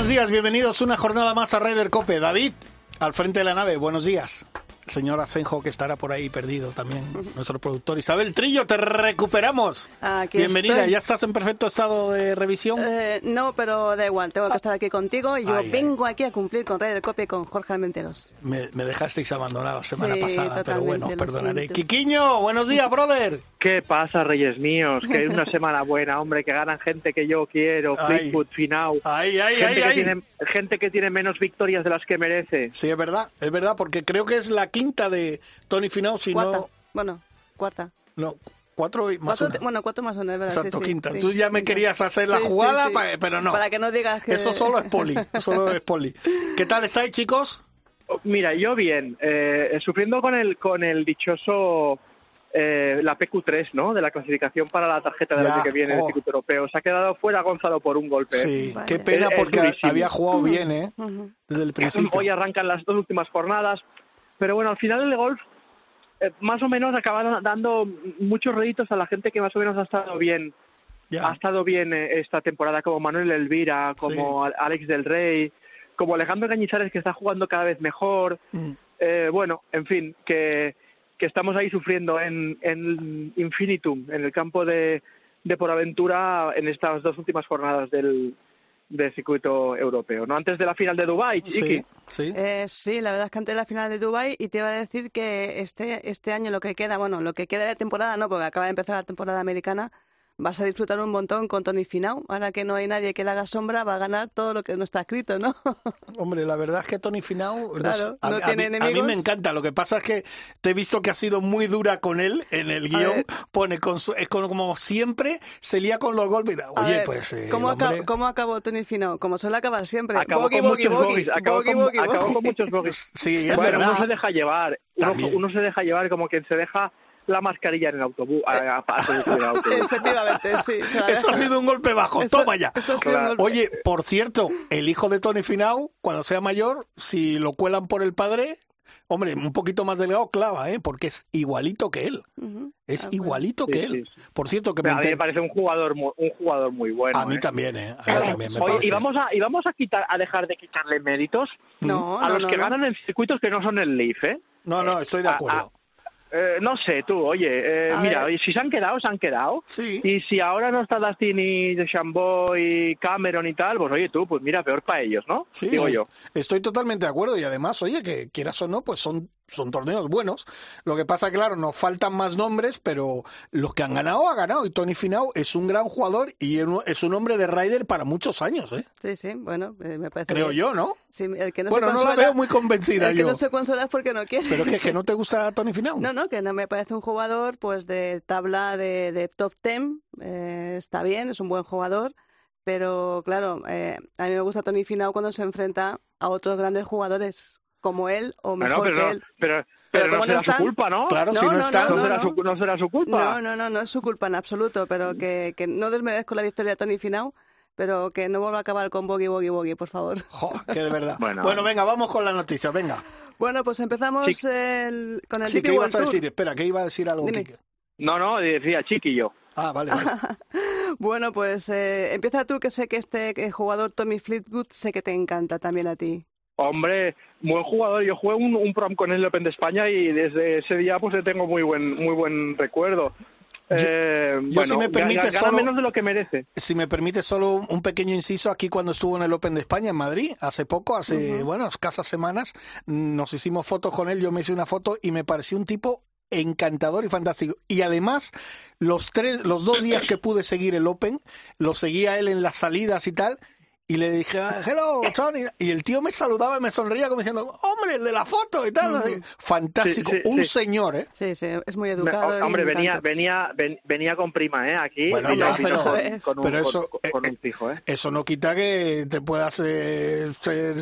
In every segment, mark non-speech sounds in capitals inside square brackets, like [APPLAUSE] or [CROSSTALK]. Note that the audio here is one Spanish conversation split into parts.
Buenos días, bienvenidos una jornada más a Raider Cope. David, al frente de la nave, buenos días. Señor Asenjo, que estará por ahí perdido también, [LAUGHS] nuestro productor. Isabel Trillo, te recuperamos. Aquí Bienvenida, estoy. ¿ya estás en perfecto estado de revisión? Eh, no, pero da igual, tengo que estar aquí contigo y yo Ay, ay. vengo aquí a cumplir con Rey del Copia y con Jorge Almenteros. Me, me dejasteis abandonado la semana Sí, pasada, pero bueno, os perdonaré. siento. Quiquiño, buenos días, [LAUGHS] brother. ¿Qué pasa, Reyes míos? Que es una [LAUGHS] semana buena, hombre, que ganan gente que yo quiero. Fleetwood. Ay, ay, gente, ay, que ay. Tiene, gente que tiene menos victorias de las que merece. Sí, es verdad, es verdad, porque creo que es la quinta de Tony Finau, si Cuarta. no, Bueno, cuarta. no, cuatro y más Cuatro, una. bueno, cuatro más una, es verdad. Exacto, sí, quinta. sí, Tú ya me quinta. querías hacer la Sí, sí, jugada, pa- pero no. Para que no digas que... Eso solo es poli, [LAUGHS] solo es poli. ¿Qué tal estáis, chicos? Mira, yo bien, eh, sufriendo con el, con el dichoso, eh, la PQ3, ¿no? De la clasificación para la tarjeta del año que viene en oh. el circuito europeo. Se ha quedado fuera Gonzalo por un golpe. Sí, Vale. qué pena Es- porque había jugado bien, ¿eh? Desde el principio. Hoy arrancan las dos últimas jornadas, pero bueno, al final el golf eh, más o menos acaba dando muchos réditos a la gente que más o menos ha estado bien, ha estado bien eh, esta temporada, como Manuel Elvira, como Al- Alex del Rey, como Alejandro Cañizares que está jugando cada vez mejor. Mm. Eh, bueno, en fin, que, que estamos ahí sufriendo en, en Infinitum, en el campo de, de por aventura en estas dos últimas jornadas del, del circuito europeo, ¿no? Antes de la final de Dubái, Chiqui. Sí, sí. Eh, sí, la verdad es que antes de la final de Dubai y te iba a decir que este, este año lo que queda, bueno, lo que queda de temporada no, porque acaba de empezar la temporada americana, vas a disfrutar un montón con Tony Finau. Ahora que no hay nadie que le haga sombra, va a ganar todo lo que no está escrito, ¿no? [LAUGHS] Hombre, la verdad es que Tony Finau Claro, a, no a tiene mí, a mí me encanta. Lo que pasa es que te he visto que ha sido muy dura con él en el guion. Pone con su, es como, como siempre se lía con los golpes. A Oye, ver, pues eh, ¿cómo, hombre- acabó, cómo acabó Tony Finau? Como suele acabar siempre. Acabó Bogey, con bogey, muchos bogies, acabó, acabó con muchos bogies. Sí, es Bueno, verdad. uno se deja llevar, uno, uno se deja llevar como quien se deja la mascarilla en el autobús, a, a- a subir al [LAUGHS] autobús. Efectivamente, sí. Eso ha sido un golpe bajo. Eso- Toma ya. eso Claro. Oye, por cierto, el hijo de Tony Finau, cuando sea mayor, si lo cuelan por el padre, hombre, un poquito más delgado clava, ¿eh? Porque es igualito que él. Es Ah, bueno. igualito Sí, que sí, él. sí. Por cierto, que me a mí me parece un jugador muy, un jugador muy bueno. A mí ¿eh? también, ¿eh? A mí también me Oye, parece. y vamos a, y vamos a quitar, a dejar de quitarle méritos No, a no, los no, que no. ganan en circuitos que no son el Leaf, ¿eh? No, no, estoy de a- acuerdo. Eh, no sé, tú, oye, eh, mira, ver. si se han quedado, se han quedado. Sí. Y si ahora no está Dustin y DeChambeau y Cameron y tal, pues oye tú, pues mira, peor para ellos, ¿no? Sí, Digo yo. Estoy totalmente de acuerdo y además, oye, que quieras o no, pues son, son torneos buenos. Lo que pasa, claro, nos faltan más nombres, pero los que han ganado, ha ganado. Y Tony Finau es un gran jugador y es un- hombre de Ryder para muchos años, ¿eh? Sí, sí, bueno, eh, me parece Creo yo, ¿no? Sí, el que no bueno, se no la veo muy convencida el que yo. no se consuela es porque no quiere. Pero es que, que no te gusta Tony Finau. No, no, que no me parece un jugador pues de tabla de, de top 10, eh, está bien, es un buen jugador, pero claro, eh, a mí me gusta Tony Finau cuando se enfrenta a otros grandes jugadores como él o mejor pero, que no- él. pero, Pero pero no como no será están- su culpa, ¿no? Claro, No, si no, no, está. No, no, será no. Su, no será su culpa. No, no, no, no es su culpa en absoluto, pero que, que no desmerezco la victoria de Tony Finau, pero que no vuelva a acabar con Bogey, Bogey, Bogey, por favor. [LAUGHS] Jo, que de verdad. [LAUGHS] Bueno, Bueno. venga, vamos con la noticia, venga. Bueno, pues empezamos Sí. el- con el Sí, DP ¿qué ibas a decir? Espera, que iba a decir algo, Dime. No, no, decía Chiquillo. Ah, vale, vale. [LAUGHS] Bueno, pues eh, empieza tú, que sé que este jugador Tommy Fleetwood sé que te encanta también a ti. Hombre, buen jugador. Yo jugué un, un prom con él en el Open de España y desde ese día pues le tengo muy buen muy buen recuerdo. Eh, yo, bueno, si me permite, ga- gana solo- menos de lo que merece. Si me permite solo un- pequeño inciso, aquí cuando estuvo en el Open de España en Madrid, hace poco, hace, bueno, escasas semanas, nos hicimos fotos con él, yo me hice una foto y me pareció un tipo encantador y fantástico. Y además, los tres, los dos días que pude seguir el Open, lo seguía él en las salidas y tal, y le dije, hello, Tony. Y el tío me saludaba y me sonreía como diciendo, hombre, el de la foto y tal. Fantástico. un señor, ¿eh? Sí, sí, es muy educado. hombre, venía, venía, venía con prima, ¿eh? Aquí. Bueno, ya, pero, con, eso, un fijo, ¿eh? Eso no quita que te puedas ser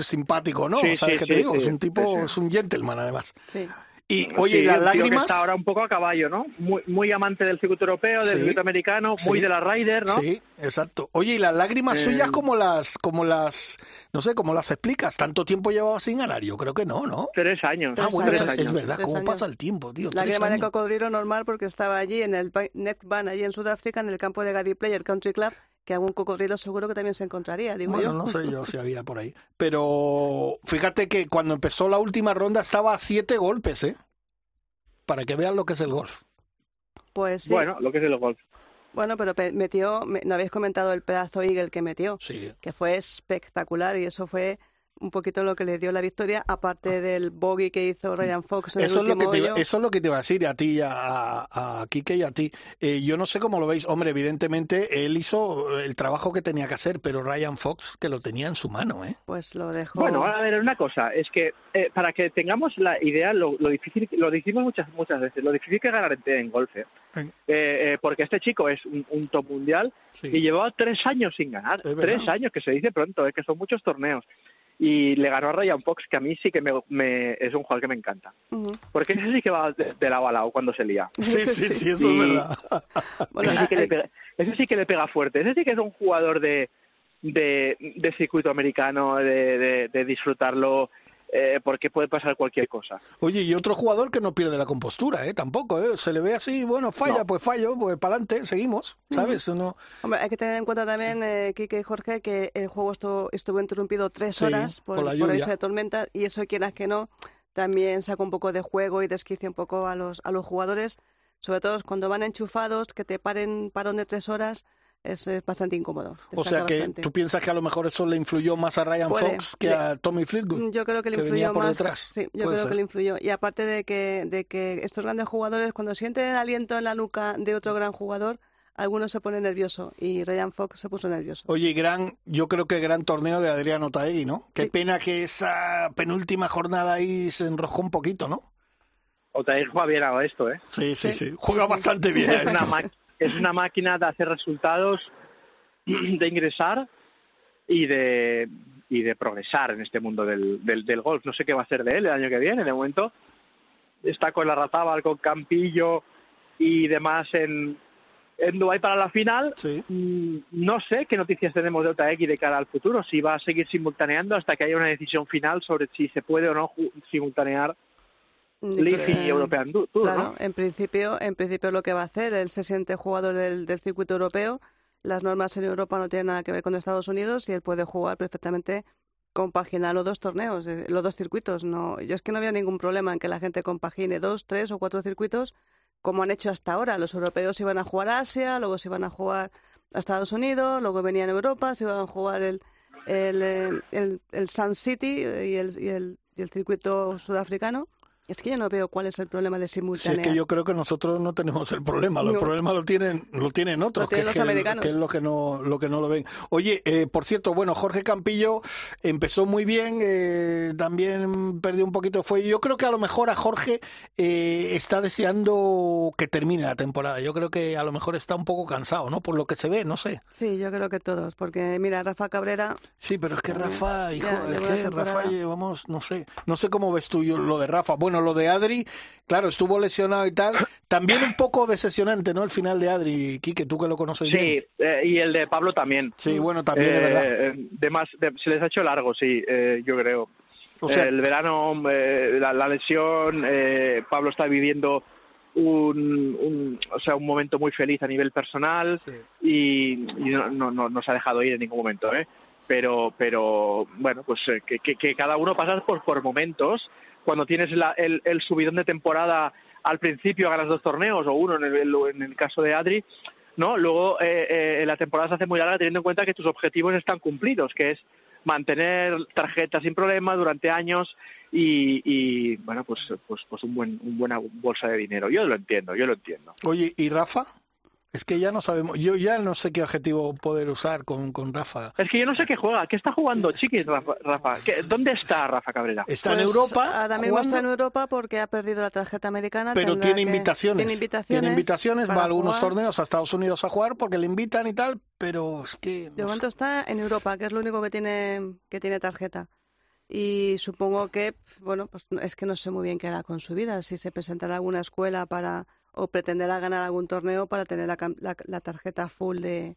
simpático, ¿no? ¿Sabes qué te digo? es un tipo, es un gentleman, además. Sí. Y oye, las lágrimas. está ahora un poco a caballo, ¿no? Muy, muy amante del circuito europeo, del circuito americano, muy de la Ryder, ¿no? Sí, exacto. Oye, y las lágrimas suyas, eh, como las, como las, no sé, cómo las explicas? ¿Tanto tiempo llevaba sin ganar? Yo creo que no, ¿no? Tres años. Ah, bueno, es verdad, ¿cómo pasa el tiempo, tío? Lágrima de cocodrilo normal porque estaba allí en el Netban, allí en Sudáfrica, en el campo de Gary Player Country Club, que algún cocodrilo seguro que también se encontraría, digo bueno, no sé yo [LAUGHS] si había por ahí. Pero fíjate que cuando empezó la última ronda estaba a siete golpes, ¿eh? Para que vean lo que es el golf. Pues sí. Bueno, lo que es el golf. Bueno, pero metió, no habéis comentado el pedazo eagle que metió, sí. que fue espectacular y eso fue un poquito lo que le dio la victoria, aparte del bogey que hizo Ryan Fox en eso el último es lo que te, Eso es lo que te iba a decir a ti, a, a Kike y a ti. Eh, yo no sé cómo lo veis. Hombre, evidentemente él hizo el trabajo que tenía que hacer, pero Ryan Fox que lo tenía en su mano, ¿eh? Pues lo dejó. Bueno, a ver, una cosa, es que eh, para que tengamos la idea, lo, difícil, lo decimos muchas muchas veces, lo difícil que ganar en golf, ¿eh? Eh, porque este chico es un, top mundial y llevaba tres años sin ganar. Tres años, que se dice pronto, que son muchos torneos y le ganó a Ryan Fox, que a mí sí que me, es un jugador que me encanta. Porque ese sí que va de, lado a lado cuando se lía. Sí, sí, sí, eso es verdad. ese, sí que le pega, ese sí que le pega fuerte. Ese sí que es un jugador de, de, de circuito americano, de, de disfrutarlo eh, porque puede pasar cualquier cosa. Oye, y otro jugador que no pierde la compostura, ¿eh? Tampoco, ¿eh? Se le ve así, bueno, falla, pues fallo, pues para adelante, seguimos, ¿sabes? no... Hombre, hay que tener en cuenta también, eh, Kike y Jorge, que el juego estuvo, estuvo interrumpido tres horas por, por, esa tormenta y eso, quieras que no, también saca un poco de juego y desquicia un poco a los, a los jugadores, sobre todo cuando van enchufados, que te paren parón de tres horas es, bastante incómodo. O sea que tú piensas que a lo mejor eso le influyó más a Ryan Fox que a Tommy Fleetwood. Yo creo que le influyó más. Sí, yo creo que le influyó. Y aparte de que, de que estos grandes jugadores, cuando sienten el aliento en la nuca de otro gran jugador, algunos se ponen nervioso y Ryan Fox se puso nervioso. Oye, gran, yo creo que gran torneo de Adriano Taegui, ¿no? Qué pena que esa penúltima jornada ahí se enroscó un poquito, ¿no? Otaegui juega bien a esto, ¿eh? Sí, sí, sí. Juega bastante bien. [LAUGHS] Es una, es una máquina de hacer resultados, de ingresar y de, y de progresar en este mundo del, del, golf. No sé qué va a hacer de él el año que viene. De momento está con la Razábal, con Campillo y demás en, en Dubái para la final. Mm, no sé qué noticias tenemos de OTAX de cara al futuro. Si va a seguir simultaneando hasta que haya una decisión final sobre si se puede o no simultanear y European claro, en principio, en principio lo que va a hacer, él se siente jugador del, circuito europeo, las normas en Europa no tienen nada que ver con Estados Unidos y él puede jugar perfectamente compaginar los dos torneos, eh, los dos circuitos. No, yo es que no veo ningún problema en que la gente compagine dos, tres o cuatro circuitos como han hecho hasta ahora. Los europeos iban a jugar a Asia, luego se iban a jugar a Estados Unidos, luego venían a Europa, se iban a jugar el, el, eh, el, el Sun City y el, y el, y el circuito sudafricano es que yo no veo cuál es el problema de simultanear. Sí, es que yo creo que nosotros no tenemos el problema. Los problemas lo tienen, lo tienen otros. que, los americanos. Que es lo que no, lo que no lo ven. Oye, eh, por cierto, bueno, Jorge Campillo empezó muy bien, eh, también perdió un poquito. Fue, yo creo que a lo mejor a Jorge eh, está deseando que termine la temporada. Yo creo que a lo mejor está un poco cansado, ¿no? Por lo que se ve, no sé. Sí, yo creo que todos, porque mira, Rafa Cabrera. Sí, pero es que Rafa, hijo, es que Rafa, vamos, no sé, no sé cómo ves tú lo de Rafa. Bueno, lo de Adri, claro, estuvo lesionado y tal. También un poco decepcionante, ¿no? El final de Adri, Quique, tú que lo conoces bien. Sí, eh, y el de Pablo también. Sí, bueno, también, es verdad. Eh, de más, se les ha hecho largo, sí, eh, yo creo. O sea, el verano, la, lesión, Pablo está viviendo un, o sea, un momento muy feliz a nivel personal y, no, no, no, se ha dejado ir en ningún momento, ¿eh? Pero, pero bueno, pues que, que, cada uno pasa por, por momentos cuando tienes el, subidón de temporada al principio ganas dos torneos o uno en el, en el caso de Adri, ¿no? Luego eh, eh, la temporada se hace muy larga teniendo en cuenta que tus objetivos están cumplidos, que es mantener tarjetas sin problema durante años y, bueno, pues, pues, pues un buen, una buena bolsa de dinero. Yo lo entiendo, yo lo entiendo. Oye, ¿y Rafa? Es que ya no sabemos. Yo ya no sé qué objetivo poder usar con, con Rafa. Es que yo no sé qué juega. ¿Qué está jugando, chiquis, Rafa? Rafa? ¿Qué- ¿Dónde está Rafa Cabrera? Está en Pues Europa. Ahora mismo está en Europa porque ha perdido la tarjeta americana. pero tiene que- invitaciones. Tiene invitaciones. Tiene invitaciones, va a algunos jugar. torneos a Estados Unidos a jugar porque le invitan y tal, pero es que. De no sé. momento está en Europa, que es lo único que tiene, que tiene tarjeta. Y supongo que, bueno, pues es que no sé muy bien qué hará con su vida, si se presentará a alguna escuela para o pretenderá ganar algún torneo para tener la, cam- la- la tarjeta full de,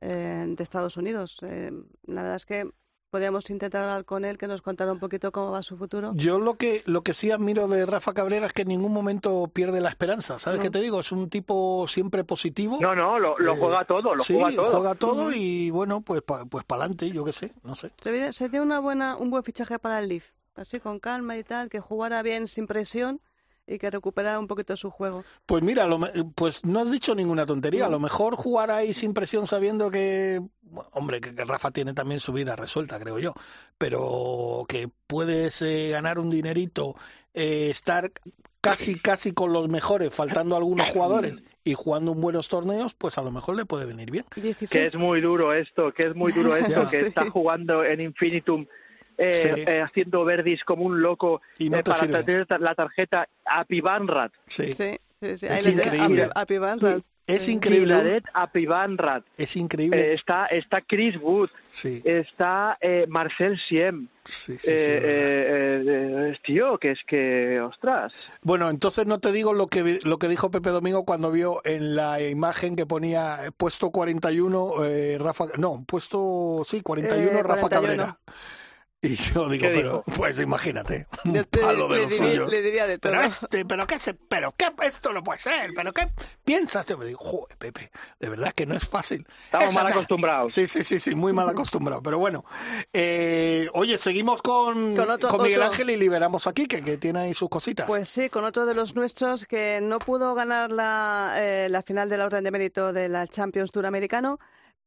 eh, de Estados Unidos. Eh, la verdad es que podríamos intentar hablar con él, que nos contara un poquito cómo va su futuro. Yo lo que lo que sí admiro de Rafa Cabrera es que en ningún momento pierde la esperanza. ¿Sabes No. qué te digo? Es un tipo siempre positivo. No, no, lo, lo Eh, juega todo, lo sí, juega todo. juega todo y bueno, pues pa, pues para adelante, yo qué sé, no sé. Sería, sería una buena, un buen fichaje para el Leaf, así con calma y tal, que jugara bien sin presión y que recuperara un poquito su juego. Pues mira, lo me- pues no has dicho ninguna tontería. A lo mejor jugar ahí sin presión sabiendo que, hombre, que, que Rafa tiene también su vida resuelta, creo yo, pero que puedes eh, ganar un dinerito, eh, estar casi, casi con los mejores, faltando algunos jugadores y jugando en buenos torneos, pues a lo mejor le puede venir bien. 16. Que es muy duro esto, que es muy duro [LAUGHS] esto, Ya. que Sí. está jugando en Infinitum, eh, Sí. eh, haciendo verdis como un loco Y no eh, te para sirve. tener la tarjeta a Pivanrat. Sí. Sí, sí, sí. Es increíble. A, a Pivanrat. Es increíble. Pilaret a Pivanrat. Es Eh, increíble. está, está Chris Wood, Sí, está eh, Marcel Siem. sí, sí, sí, Eh, eh, eh, eh, tío, que es que, ostras. Bueno, entonces no te digo lo que lo que dijo Pepe Domingo cuando vio en la imagen que ponía puesto 41 eh, Rafa, no, puesto sí, 41 Eh, Rafa 41. Cabrera. [LAUGHS] Y yo digo, ¿Qué pero dijo? pues imagínate, un Yo te- palo de le, los diría, suyos. le diría de todo. Pero este, pero qué se, pero qué, esto no puede ser, pero qué piensas. Yo me digo, joder, Pepe, de verdad que no es fácil. Estamos Esa mal acostumbrados. Sí, sí, sí, sí, muy mal acostumbrado. Pero bueno, eh, oye, seguimos con, [LAUGHS] Con otro- con Miguel otro. Ángel y liberamos aquí, que, que tiene ahí sus cositas. Pues sí, con otro de los nuestros que no pudo ganar la, eh, la final de la Orden de Mérito de la Champions Tour americano,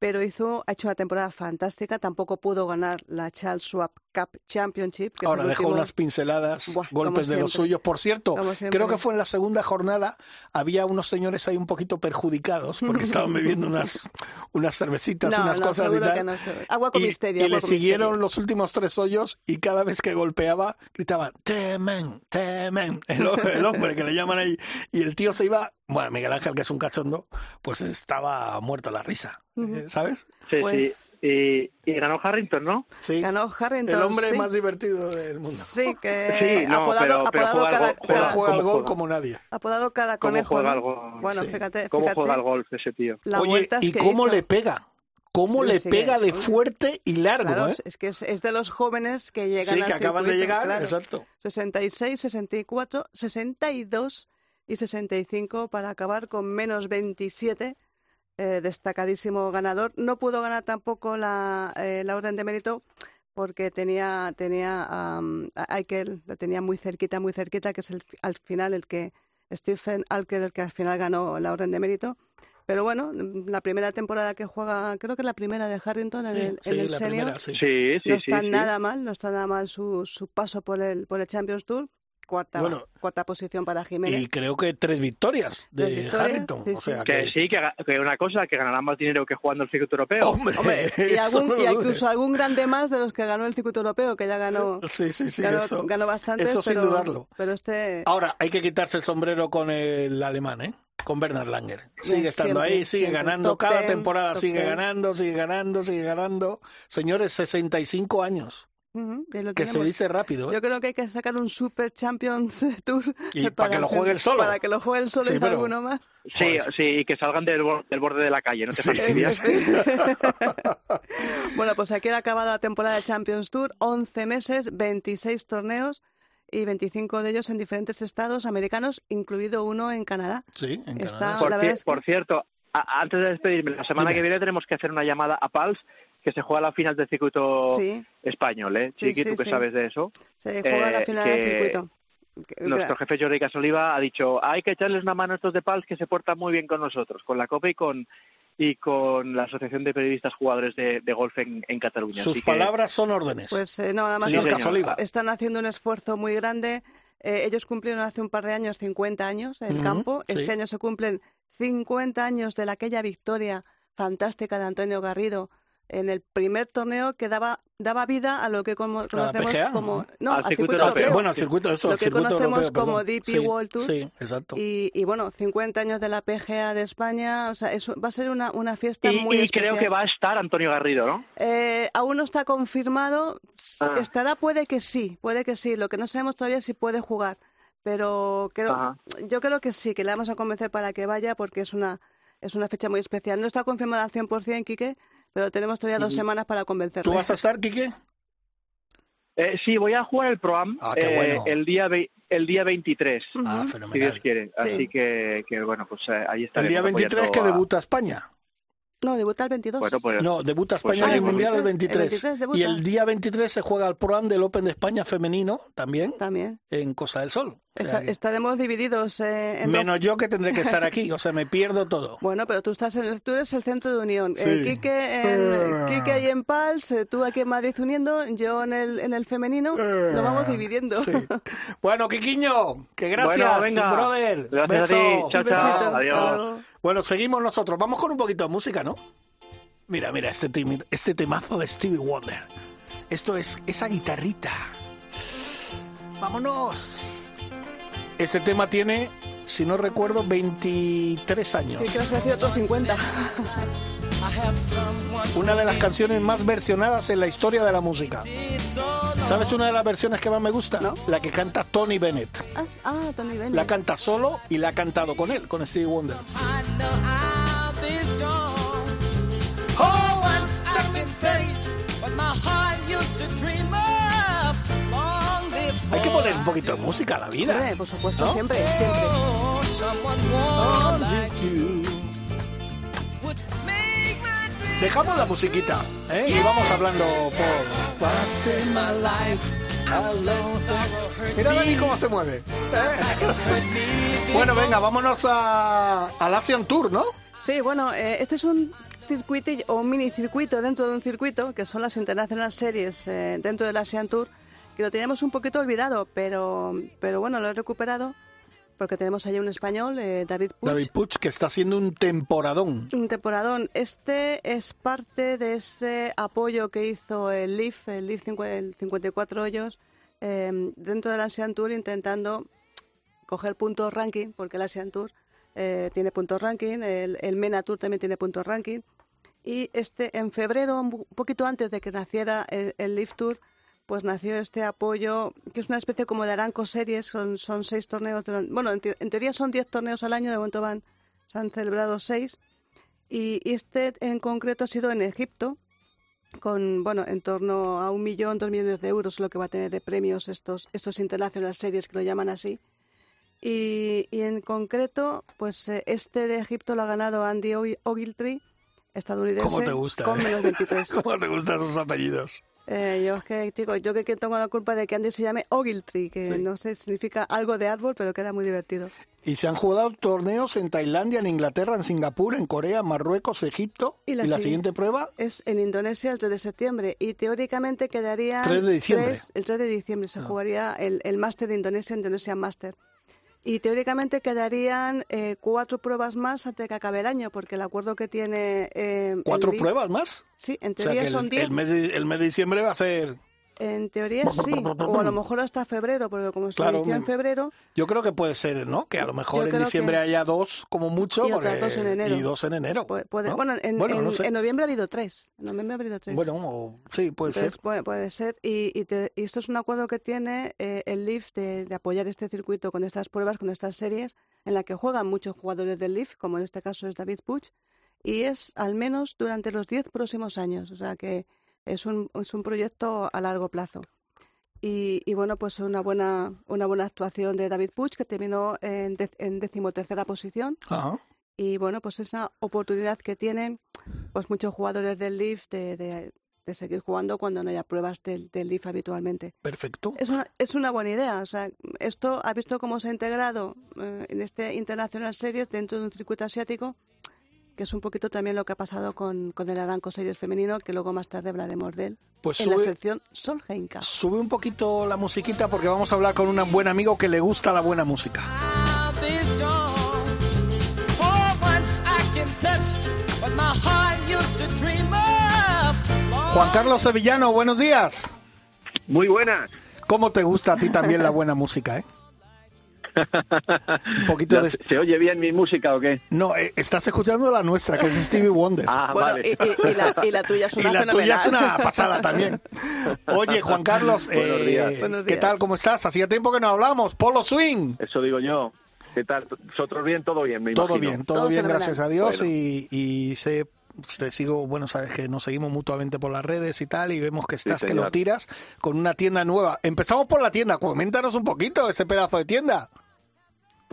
pero hizo, ha hecho una temporada fantástica. Tampoco pudo ganar la Charles Schwab Cup Championship. Que Ahora dejó último- unas pinceladas, Buah, golpes de los suyos. Por cierto, creo que fue en la segunda jornada, había unos señores ahí un poquito perjudicados porque estaban [LAUGHS] bebiendo unas, unas cervecitas, No, unas no, cosas y tal. no. Agua con y, misterio. y le siguieron misterio. los últimos tres hoyos y cada vez que golpeaba gritaban temen, temen, el, [LAUGHS] el hombre que le llaman ahí y el tío se iba, bueno, Miguel Ángel que es un cachondo, pues estaba muerto la risa, eh, ¿sabes? Sí, Pues- sí. Y, y ganó Harrington, ¿no? Sí, Ganó Harrington. el hombre sí. más divertido del mundo. Sí, que Sí, no, apodado, pero- pero apodado juega cada, cada- juega al ¿Cómo gol juega? como nadie. apodado cada ¿Cómo conejo. juega ¿no? el gol? Bueno, Sí. fíjate, ¿Cómo fíjate juega el golf ese tío? la Oye, ¿y que cómo hizo. le pega? ¿Cómo Sí, le sí, pega de fuerte y largo? Claro, eh? es que es, es de los jóvenes que llegan Sí, al que acaban de circuito, llegar, claro. exacto. 66, 64, 62 y 65 para acabar con menos 27. eh, destacadísimo ganador. No pudo ganar tampoco la, eh, la orden de mérito porque tenía, tenía am, a Aikel, lo tenía muy cerquita, muy cerquita, que es el, al final el que, Stephen Alker, el que al final ganó la orden de mérito. Pero bueno, la primera temporada que juega, creo que es la primera de Harrington en Sí, el, sí, en el la senior. primera, sí. Sí, sí, no está sí. nada mal, no está nada mal su, su paso por el, por el Champions Tour. Cuarta, Bueno, cuarta posición para Jiménez. Y creo que tres victorias de Tres victorias, Harrington. sí, o sea sí. Que sí, que, una cosa, que ganará más dinero que jugando el circuito europeo. Hombre, Hombre, y, [LAUGHS] eso algún, no y incluso algún grande más de los que ganó el circuito europeo, que ya ganó, Sí, sí, sí, ganó, eso. ganó bastante. eso sin dudarlo. Pero este. Ahora, hay que quitarse el sombrero con el alemán, ¿eh? Con Bernard Langer. Sigue estando siempre, ahí, sigue siempre. ganando. Top Cada ten, temporada sigue ten. ganando, sigue ganando, sigue ganando. Señores, 65 años. Que se dice rápido, ¿eh? Yo creo que hay que sacar un Super Champions [LAUGHS] Tour. Y para que lo juegue él solo. Para que lo juegue él solo Sí, y pero- alguno más. Sí, Joder. sí, y que salgan del, bor- del borde de la calle, no te Sí. fastidies. [LAUGHS] bueno, pues aquí ha acabado la temporada de Champions Tour, 11 meses, 26 torneos y 25 de ellos en diferentes estados americanos, incluido uno en Canadá. Sí, en Está- Canadá. Por, la ci- verdad es que- por cierto, a- antes de despedirme, la semana Dime. que viene tenemos que hacer una llamada a Pals, que se juega la final del circuito Sí, español, ¿eh? Sí, Chiqui, sí, tú que sí. sabes de eso. se juega la Eh, final del circuito. Nuestro jefe Jordi Casoliva ha dicho, hay que echarles una mano a estos de Pals que se portan muy bien con nosotros, con la COPE y con y con la Asociación de Periodistas Jugadores de, de Golf en, en Cataluña. Sus Así que- palabras son órdenes. Pues eh, no, nada más están haciendo un esfuerzo muy grande. Eh, ellos cumplieron hace un par de años 50 años en el campo. sí. Este año se cumplen 50 años de la, aquella victoria fantástica de Antonio Garrido en el primer torneo que daba, daba vida a lo que como, conocemos PGA, como... ¿no? No, Al al circuito circuito europeo. europeo. bueno, al circuito eso, Lo al que circuito conocemos europeo, como perdón. DP Sí, World Tour. Sí, exacto. Y, y bueno, 50 años de la PGA de España, o sea, eso va a ser una, una fiesta Y, muy y especial. creo que va a estar Antonio Garrido, ¿no? Eh, aún no está confirmado. Ah. Estará, puede que sí, puede que sí. Lo que no sabemos todavía es si puede jugar. Pero creo, Ajá. yo creo que sí, que le vamos a convencer para que vaya porque es una, es una fecha muy especial. No está confirmada al 100%, Quique, pero tenemos todavía dos semanas para convencerle. ¿Tú vas a estar, Quique? Eh, sí, voy a jugar el Pro-Am Ah, qué eh, el, día el día 23, Ujú. Ah, si Dios quiere. Así Sí. que, que, bueno, pues eh, ahí está. El día 23 que debuta España. No, debuta el 22. Bueno, pues, No, debuta Pues España en el Mundial el 23, 23. el 23 debuta. y el día 23 se juega el Pro-Am del Open de España femenino también También. en Costa del Sol. Está- estaremos divididos eh, en dos- menos yo que tendré que estar aquí, o sea, me pierdo todo. [LAUGHS] Bueno, pero tú estás en el, tú eres el centro de unión. Sí. Eh, Quique, en, Ah. Quique ahí en Pals, eh, tú aquí en Madrid uniendo, yo en el, en el femenino, nos vamos dividiendo. Sí. Bueno, Quiquiño, que gracias, Bueno, venga. brother. Gracias a Beso. ti. Chao, Un besito. chao. Adiós. Bueno, seguimos nosotros. Vamos con un poquito de música, ¿no? Mira, mira, este, este temazo de Stevie Wonder. Esto es esa guitarrita. ¡Vámonos! Este tema tiene, si no recuerdo, 23 años. A decir otros 50. Una de las canciones más versionadas en la historia de la música. ¿Sabes una de las versiones que más me gusta? ¿No? La que canta Tony Bennett. Ah, ah, Tony Bennett. La canta solo y la ha cantado con él, con Stevie Wonder. Hay que poner un poquito de música a la vida. Hombre, por supuesto, ¿No? siempre, siempre. Dejamos la musiquita ¿eh? y vamos hablando por. Mira Dani cómo se mueve. ¿eh? [LAUGHS] bueno, venga, vámonos a, al Asian Tour, ¿no? Sí, bueno, eh, este es un circuito o un mini circuito dentro de un circuito, que son las International Series eh, dentro del Asian Tour, que lo teníamos un poquito olvidado, pero, pero bueno, lo he recuperado porque tenemos allí un español, eh, David Puig. David Puch, que está haciendo un temporadón. Un temporadón. Este es parte de ese apoyo que hizo el LIF, el LIF 5 el 54 hoyos, eh, dentro del Asian Tour intentando coger puntos ranking, porque el Asian Tour eh, tiene puntos ranking, el, el MENA Tour también tiene puntos ranking. Y este en febrero, un poquito antes de que naciera el, el LIF Tour, pues nació este apoyo, que es una especie como de Aranco Series, son, son seis torneos, durante- bueno, en, te- en teoría son diez torneos al año, de momento van, se han celebrado seis, y, y este en concreto ha sido en Egipto, con, bueno, en torno a un millón, dos millones de euros lo que va a tener de premios estos, estos International Series, que lo llaman así. Y, y en concreto, pues eh, este de Egipto lo ha ganado Andy Ogi- Ogiltree, estadounidense, ¿Cómo te gusta? con menos 23. [LAUGHS] ¿Cómo te gustan esos apellidos? Eh, yo es que, chicos, yo que, que tengo la culpa de que Andy se llame Ogiltree, que Sí. no sé, significa algo de árbol, pero queda muy divertido. Y se han jugado torneos en Tailandia, en Inglaterra, en Singapur, en Corea, Marruecos, Egipto. Y Y la la, sigui- siguiente prueba, Es en Indonesia el 3 de septiembre y teóricamente quedaría... 3 de diciembre. el 3 de diciembre se Ah. jugaría el, el Máster de Indonesia, Indonesian Master. Y teóricamente quedarían eh, cuatro pruebas más antes de que acabe el año, porque el acuerdo que tiene... eh, ¿cuatro pruebas más? Sí, en O sea teoría que son el, 10. el mes de, el mes de diciembre va a ser... En teoría sí, o a lo mejor hasta febrero, porque como se Claro, inició en me- febrero, Yo creo que puede ser, ¿no? Que a lo mejor en diciembre haya dos como mucho. Y otras dos en enero. Y dos en enero. puede, puede- ¿no? bueno, en, Bueno, en- no sé. en noviembre ha habido tres. En noviembre ha habido tres. Bueno, o- sí, puede Entonces, ser. Puede, puede ser. Y, y te- y esto es un acuerdo que tiene eh, el LIF de, de apoyar este circuito con estas pruebas, con estas series, en la que juegan muchos jugadores del LIF, como en este caso es David Puig, y es al menos durante los diez próximos años. O sea que es un, es un proyecto a largo plazo. Y, y bueno, pues una buena, una buena actuación de David Puig, que terminó en, de- en decimotercera posición. Ajá. Y bueno, pues esa oportunidad que tienen pues muchos jugadores del LIF de, de- de seguir jugando cuando no haya pruebas del, del LIF habitualmente. Perfecto. Es una, es una buena idea. O sea, esto ha visto cómo se ha integrado eh, en este International Series dentro de un circuito asiático que es un poquito también lo que ha pasado con, con el Aranco Series femenino, que luego más tarde hablaremos de él, Pues en la sección Solheimka. Sube un poquito la musiquita porque vamos a hablar con un buen amigo que le gusta la buena música. Juan Carlos Sevillano, buenos días. Muy buenas. ¿Cómo te gusta a ti también la buena música, eh? Un poquito de... ¿Se oye bien mi música o qué? No, eh, estás escuchando la nuestra, que es Stevie Wonder. Ah, bueno, vale. y, y- y la, y la tuya es y una la tuya es una pasada también. Oye, Juan Carlos, [LAUGHS] Buenos eh, días. Buenos ¿qué días. tal? ¿Cómo estás? Hacía tiempo que no hablamos. Polo Swing. Eso digo yo. ¿Qué tal? ¿Vosotros bien? Todo bien, me Todo bien, todo, Todo bien, fenomenal. gracias a Dios. Bueno. Y, y sé, te sigo, bueno, sabes que nos seguimos mutuamente por las redes y tal, y vemos que estás, que señor. lo tiras con una tienda nueva. Empezamos por la tienda, coméntanos un poquito ese pedazo de tienda.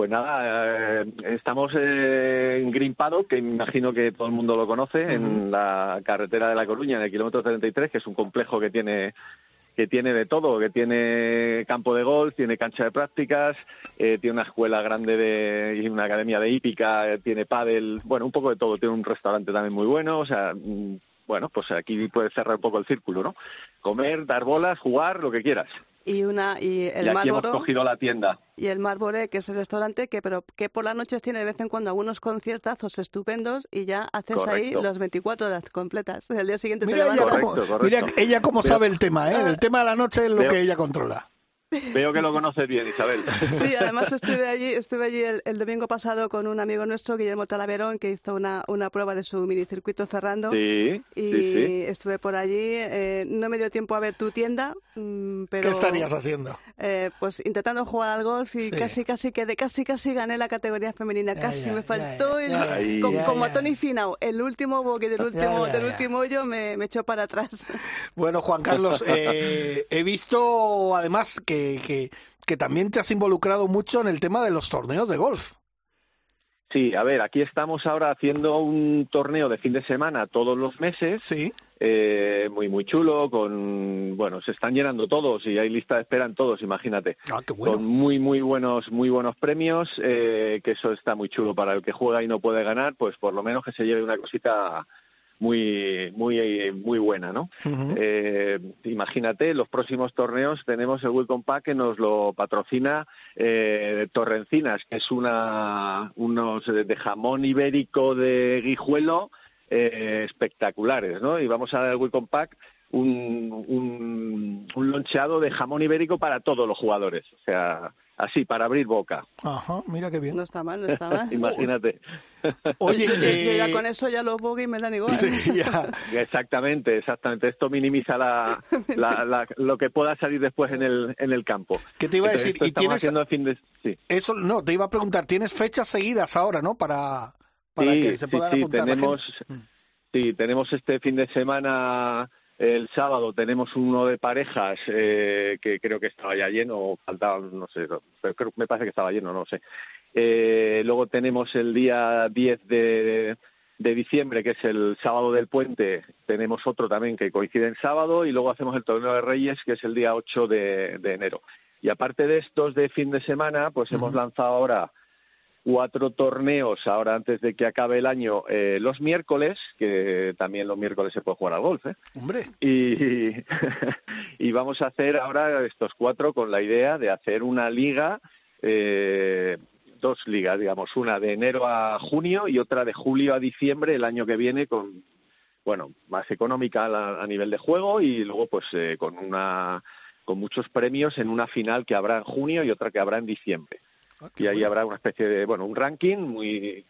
Pues nada, eh, estamos eh, en Green Paddock, que imagino que todo el mundo lo conoce, en la carretera de La Coruña, en el kilómetro 33, que es un complejo que tiene que tiene de todo, que tiene campo de golf, tiene cancha de prácticas, eh, tiene una escuela grande de, y una academia de hípica, eh, tiene pádel, bueno, un poco de todo, tiene un restaurante también muy bueno, o sea, mm, bueno, pues aquí puedes cerrar un poco el círculo, ¿no? Comer, dar bolas, jugar, lo que quieras. Y una y el y aquí hemos cogido la tienda. y el Marlboro, que es el restaurante que pero que por las noches tiene de vez en cuando algunos conciertazos estupendos y ya haces ahí Correcto. las 24 horas completas. El día siguiente te Mira ella, levantas. Correcto, cómo, correcto. mira ella cómo sabe el tema, ¿eh? El tema de la noche es lo Veo- que ella controla. Veo que lo conoces bien, Isabel. Sí, además estuve allí, estuve allí el, el domingo pasado con un amigo nuestro, Guillermo Talaverón, que hizo una, una prueba de su minicircuito cerrando. Sí, Y sí, sí. estuve por allí. eh, no me dio tiempo a ver tu tienda, mm, pero ¿Qué estarías haciendo? eh, pues intentando jugar al golf y Sí. casi casi quedé, casi casi gané la categoría femenina. Ya, casi ya, me faltó ya, el, como, ya, como ya. a Tony Finau, el último bogey del último ya, del ya. último hoyo me, me echó para atrás. Bueno, Juan Carlos, [LAUGHS] eh, he visto además que, que, que también te has involucrado mucho en el tema de los torneos de golf. Sí, a ver, aquí estamos ahora haciendo un torneo de fin de semana todos los meses, Sí. eh, muy muy chulo, con, bueno, se están llenando todos y hay lista de espera en todos, imagínate, Ah, qué con bueno. muy muy buenos muy buenos premios, eh, que eso está muy chulo para el que juega y no puede ganar, pues por lo menos que se lleve una cosita muy muy muy buena, ¿no? Eh, imagínate, los próximos torneos tenemos el Welcome Pack que nos lo patrocina eh, Torrencinas, que es una unos de jamón ibérico de guijuelo eh, espectaculares, ¿no? Y vamos a dar el Welcome Pack un, un, un loncheado de jamón ibérico para todos los jugadores, o sea, así, para abrir boca. Ajá, mira qué bien. No está mal, no está mal. [LAUGHS] Imagínate. [LAUGHS] Oye, yo ya eh, con eso ya los bogeys me dan igual. sí, ya. [LAUGHS] Exactamente, exactamente. Esto minimiza la, la- la- lo que pueda salir después en el, en el campo. ¿Qué te iba a decir? esto ¿Y estamos tienes haciendo a fin de... Sí. eso? No, te iba a preguntar. Tienes fechas seguidas ahora, ¿no? Para, para sí, que se puedan sí, apuntar tenemos, gente. Mm. sí, tenemos este fin de semana, el sábado, tenemos uno de parejas eh, que creo que estaba ya lleno, o faltaba, no sé, pero creo, me parece que estaba lleno, no sé. Eh, luego tenemos el día 10 de, de diciembre, que es el sábado del puente, tenemos otro también que coincide en sábado, y luego hacemos el torneo de Reyes, que es el día 8 de, de enero. Y aparte de estos de fin de semana, pues hemos lanzado ahora cuatro torneos ahora antes de que acabe el año eh, los miércoles, que también los miércoles se puede jugar al golf, ¿eh? Hombre, y, [LAUGHS] y vamos a hacer ahora estos cuatro con la idea de hacer una liga, eh, dos ligas, digamos, una de enero a junio y otra de julio a diciembre el año que viene con, bueno, más económica a, a nivel de juego y luego pues eh, con una con muchos premios en una final que habrá en junio y otra que habrá en diciembre ah, y ahí bueno. habrá una especie de, bueno, un ranking muy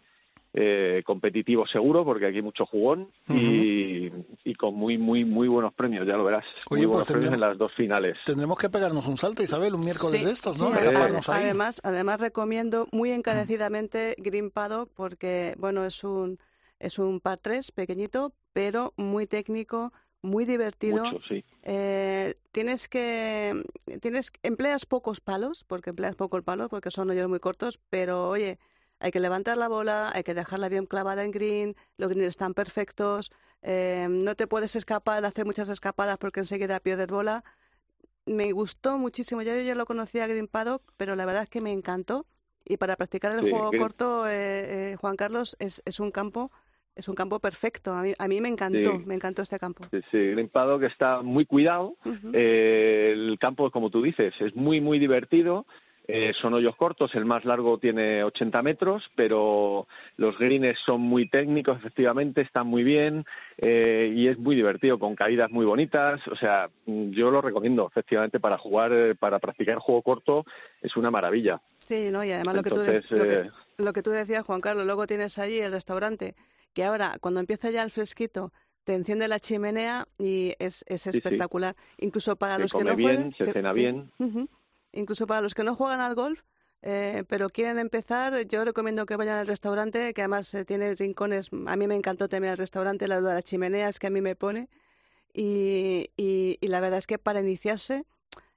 eh, competitivo seguro, porque aquí hay mucho jugón y, y con muy, muy, muy buenos premios, ya lo verás. Oye, muy pues buenos premios en las dos finales. Tendremos que pegarnos un salto, Isabel, un miércoles Sí, de estos, ¿no? sí, Escaparnos además, ahí. además, además recomiendo muy encarecidamente Green Paddock porque, bueno, es un, es un par 3 pequeñito, pero muy técnico, muy divertido. Mucho, sí. Eh, tienes que tienes empleas pocos palos porque empleas pocos palos porque son hoyos muy cortos pero oye hay que levantar la bola hay que dejarla bien clavada en green los greens están perfectos eh, no te puedes escapar hacer muchas escapadas porque enseguida pierdes bola me gustó muchísimo yo ya lo conocía Green Paddock pero la verdad es que me encantó y para practicar el Sí, juego corto eh, eh, Juan Carlos es, es un campo es un campo perfecto. A mí, a mí me encantó, Sí. me encantó este campo. Sí, sí, Green Paddock está muy cuidado. Eh, el campo, como tú dices, es muy, muy divertido. Eh, son hoyos cortos, el más largo tiene 80 metros, pero los greens son muy técnicos, efectivamente, están muy bien eh, y es muy divertido, con caídas muy bonitas. O sea, yo lo recomiendo, efectivamente, para jugar, eh, para practicar juego corto, es una maravilla. Sí, ¿no? Y además lo que, tú lo, que, eh, lo que tú decías, Juan Carlos, luego tienes allí el restaurante, que ahora, cuando empieza ya el fresquito, te enciende la chimenea y es, es sí. espectacular. Incluso para Se los que no bien, juegan... se cena bien. Incluso para los que no juegan al golf, eh, pero quieren empezar, yo recomiendo que vayan al restaurante, que además eh, tiene rincones. A mí me encantó también el restaurante, la de la chimenea, es que a mí me pone. Y, y, y la verdad es que para iniciarse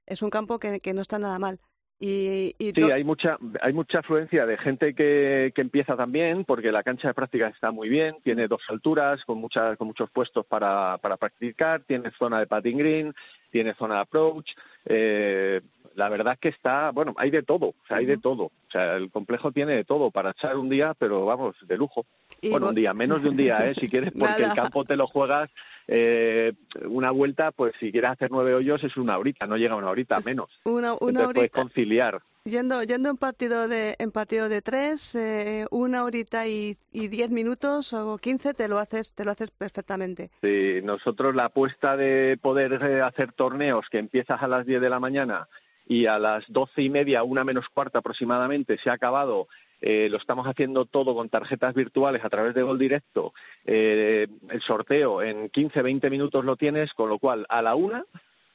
es un campo que, que no está nada mal. Y, y Sí, hay mucha, hay mucha afluencia de gente que, que empieza también, porque la cancha de práctica está muy bien, tiene dos alturas, con, muchas, con muchos puestos para, para practicar, tiene zona de patting green, tiene zona de approach. Eh, la verdad es que está, bueno, hay de todo, o sea, hay de todo. O sea, el complejo tiene de todo para echar un día, pero vamos, de lujo. y bueno, un día, menos de un día, ¿eh? Si quieres, [LAUGHS] porque Nada. el campo te lo juegas eh, una vuelta, pues si quieres hacer nueve hoyos es una horita, no llega a una horita, menos. una, una Entonces puedes horita. conciliar. Yendo, yendo en partido de en partido de tres, eh, una horita y, diez minutos o quince te lo haces te lo haces perfectamente. Sí, nosotros la apuesta de poder eh, hacer torneos que empiezas a las 10 de la mañana y a las doce y media, una menos cuarta aproximadamente, se ha acabado. eh, lo estamos haciendo todo con tarjetas virtuales a través de Gol Directo. Eh, el sorteo en 15, 20 minutos lo tienes, con lo cual a la una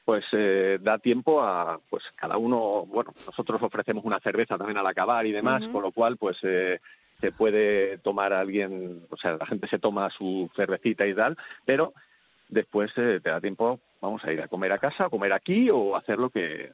pues eh, da tiempo a pues cada uno bueno nosotros ofrecemos una cerveza también al acabar y demás con lo cual pues eh, se puede tomar alguien o sea la gente se toma su cervecita y tal pero después eh, te da tiempo vamos a ir a comer a casa a comer aquí o hacer lo que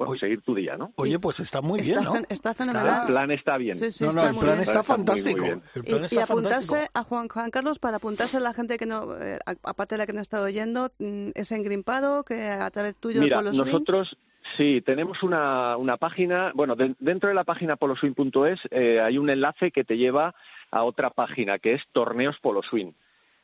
bueno Oye. seguir tu día no Oye, pues está muy está, bien, ¿no? está el fenomenal. plan está bien Sí, sí, no, no, está el plan bien. está Está muy, muy fantástico. El Y, plan y está apuntarse fantástico. a Juan, Juan Carlos para apuntarse a la gente que no, eh, aparte de la que no ha estado oyendo, mm, es en Grimpado, que a través tuyo Mira, Swing. nosotros sí tenemos una, una página, bueno, de- dentro de la página poloswing.es eh, hay un enlace que te lleva a otra página que es Torneos Polo Swing.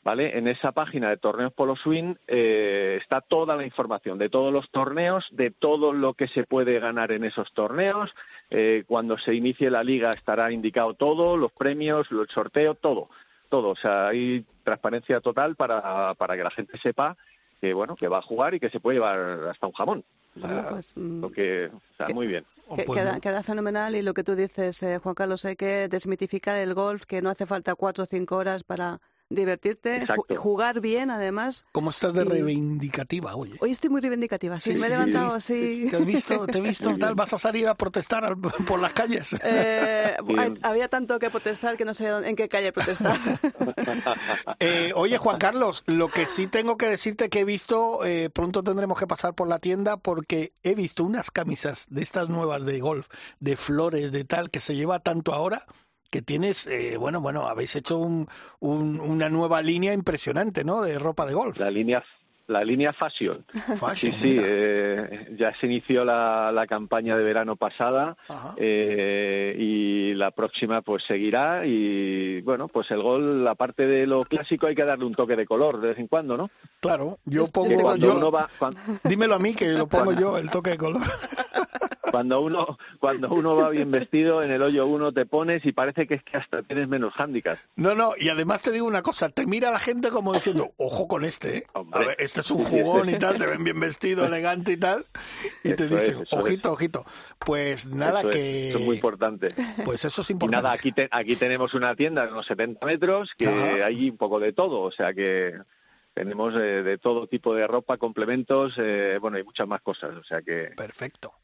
¿Vale? En esa página de Torneos Polo Swing eh, está toda la información de todos los torneos, de todo lo que se puede ganar en esos torneos. Eh, cuando se inicie la liga estará indicado todo, los premios, el sorteo, todo, todo. O sea, hay transparencia total para, para que la gente sepa que bueno que va a jugar y que se puede llevar hasta un jamón. Bueno, pues, mm, lo que, o sea, que- muy bien. Que- pues queda, queda fenomenal y lo que tú dices, eh, Juan Carlos, hay que desmitificar el golf, que no hace falta cuatro o cinco horas para divertirte, Exacto. jugar bien además. ¿Cómo estás de y- reivindicativa, oye? Hoy estoy muy reivindicativa, sí, Sí, me he levantado sí. así. ¿Te has visto? ¿Te he [LAUGHS] visto? Tal. ¿Vas a salir a protestar al- [LAUGHS] por las calles? Eh, [LAUGHS] había tanto que protestar que no sé en qué calle protestar. Eh, oye, Juan Carlos, lo que sí tengo que decirte que he visto, eh, pronto tendremos que pasar por la tienda porque he visto unas camisas de estas nuevas de golf, de flores, de tal, que se lleva tanto ahora, que tienes, eh, bueno, bueno, habéis hecho un- un- una nueva línea impresionante, ¿no? De ropa de golf. La línea la línea Fashion. [LAUGHS] Sí, Fashion, sí, mira. eh, ya se inició la, la campaña de verano pasada eh, y la próxima pues seguirá y bueno, pues el gol, aparte de lo clásico, hay que darle un toque de color de vez en cuando, ¿no? Claro, yo Yo- pongo, yo- Cuando yo- uno va, [LAUGHS] dímelo a mí que lo pongo [LAUGHS] yo, el toque de color. Cuando uno, [LAUGHS] cuando uno va bien vestido, en el hoyo uno te pones y parece que es que hasta tienes menos hándicap. No, no, y además te digo una cosa, te mira la gente como diciendo, ojo con este, ¿eh? A ver, este es un jugón y tal, te ven bien vestido, elegante y tal, y te dicen, es, ojito, ojito. Pues nada eso, es, que... eso es muy importante. Pues eso es Y importante. nada, aquí, te- aquí tenemos una tienda de unos 70 metros que Ajá. hay un poco de todo, o sea que tenemos eh, de todo tipo de ropa, complementos, eh, bueno, y muchas más cosas, o sea que Perfecto.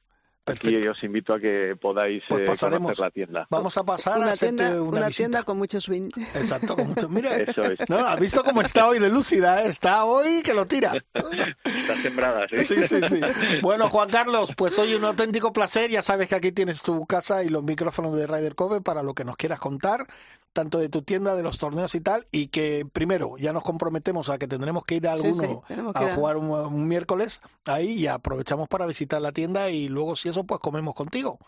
Aquí Perfecto. os invito a que podáis Pues eh, pasaremos. conocer la tienda. Vamos a pasar a una hacerte tienda, una, una tienda con mucho swing. Exacto, con mucho- Mira, Eso es. no, ¿has visto cómo está hoy de lúcida? eh? Está hoy que lo tira. Está sembrada, ¿sí? Sí, sí, sí. Bueno, Juan Carlos, pues hoy un auténtico placer. Ya sabes que aquí tienes tu casa y los micrófonos de Ryder Cove para lo que nos quieras contar, tanto de tu tienda, de los torneos y tal. Y que primero ya nos comprometemos a que tendremos que ir a alguno sí, ir a jugar un, un miércoles ahí y aprovechamos para visitar la tienda y luego si eso pues comemos contigo.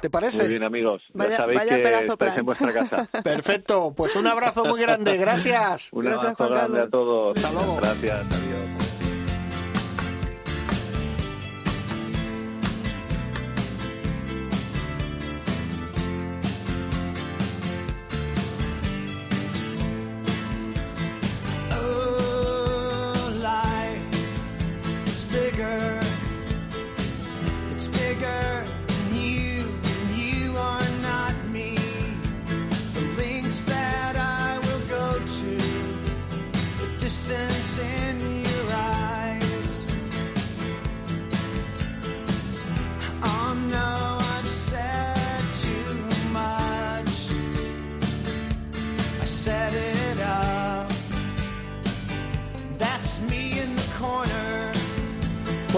¿Te parece? Muy bien, amigos. Vaya- ya sabéis vaya que pedazo estáis plan. en vuestra casa. [LAUGHS] Perfecto, pues un abrazo muy [LAUGHS] grande, gracias. Un abrazo grande a todos. Hasta luego. Gracias, adiós.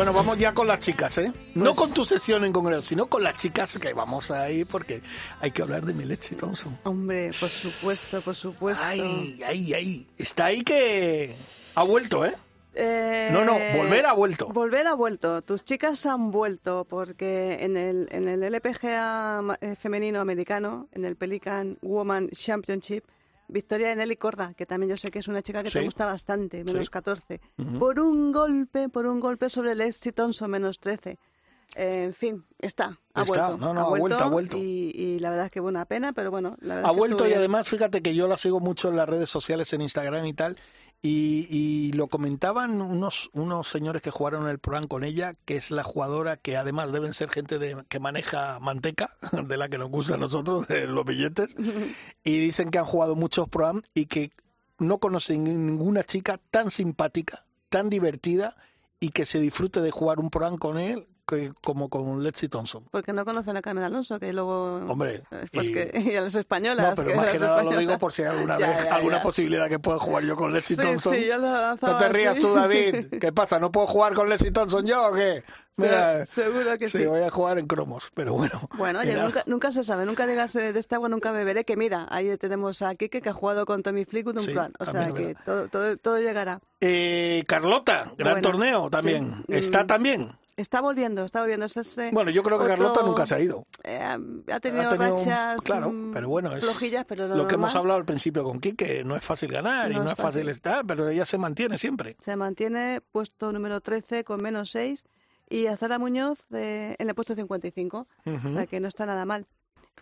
Bueno, vamos ya con las chicas, ¿eh? No Pues- con tu sesión en concreto, sino con las chicas que vamos ahí porque hay que hablar de Milechi Thompson. Hombre, por supuesto, por supuesto. Ay, ay, ay. Está ahí que ha vuelto, ¿eh? Eh, No, no, volver ha vuelto. Volver ha vuelto. Tus chicas han vuelto porque en el, en el LPGA eh, femenino americano, en el Pelican Woman Championship, victoria de Nelly Corda, que también yo sé que es una chica que te gusta bastante, menos Sí. 14, Ujú. por un golpe, por un golpe sobre Lexi Thompson, menos 13. Eh, en fin, está, ha Está, vuelto. no, no, ha vuelto, ha vuelto. Y, y la verdad es que buena pena, pero bueno, la Ha es que vuelto y además, fíjate que yo la sigo mucho en las redes sociales, en Instagram y tal, y, y lo comentaban unos, unos señores que jugaron el programa con ella, que es la jugadora que además deben ser gente de, que maneja manteca, [LAUGHS] de la que nos gusta a nosotros, de los billetes, [LAUGHS] y dicen que han jugado muchos programas y que no conocen ninguna chica tan simpática, tan divertida y que se disfrute de jugar un programa con él que, como con Lexi Thompson. Porque no conocen a Carmen Alonso, que luego... Hombre, Pues y- que, y a las españolas. No, pero que más que nada lo digo por si hay alguna [LAUGHS] Ya, vez ya, alguna ya. posibilidad que pueda jugar yo con Leslie Sí, Thompson. sí, yo lo lanzaba no te rías tú, David. [LAUGHS] ¿Qué pasa? ¿No puedo jugar con Leslie Thompson yo o qué? Mira, Se- seguro que sí, sí. voy a jugar en cromos, pero bueno. Bueno, oye, nunca, nunca se sabe, nunca digas eh, de esta agua nunca beberé, que mira, ahí tenemos a Kike que ha jugado con Tommy Fleetwood un Sí, plan, o sea que todo, todo, todo llegará. Eh, Carlota, gran Bueno, torneo también. ¿Está Mm. también? Está volviendo, está volviendo. Es ese Bueno, yo creo que otro- Carlota nunca se ha ido. eh, ha tenido, Ha tenido rachas claro, mm, pero bueno, es flojillas, pero lo, Lo que hemos hablado al principio con Quique, no es fácil ganar y No no es fácil fácil. estar, pero ella se mantiene siempre. Se mantiene puesto número 13 con menos 6 y Azara Muñoz eh, en el puesto 55, Ujú. o sea que no está nada mal.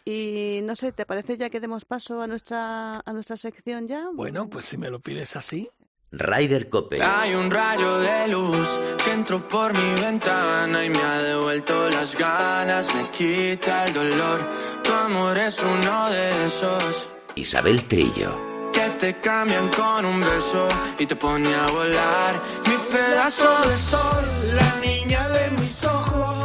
Y no sé, ¿te parece ya que demos paso a nuestra a nuestra sección ya? Bueno, pues si me lo pides así. Ryder Cope. Hay un rayo de luz que entró por mi ventana y me ha devuelto las ganas, me quita el dolor. Tu amor es uno de esos Isabel Trillo. que te cambian con un beso y te pone a volar. Mi pedazo de sol, la niña de mis ojos,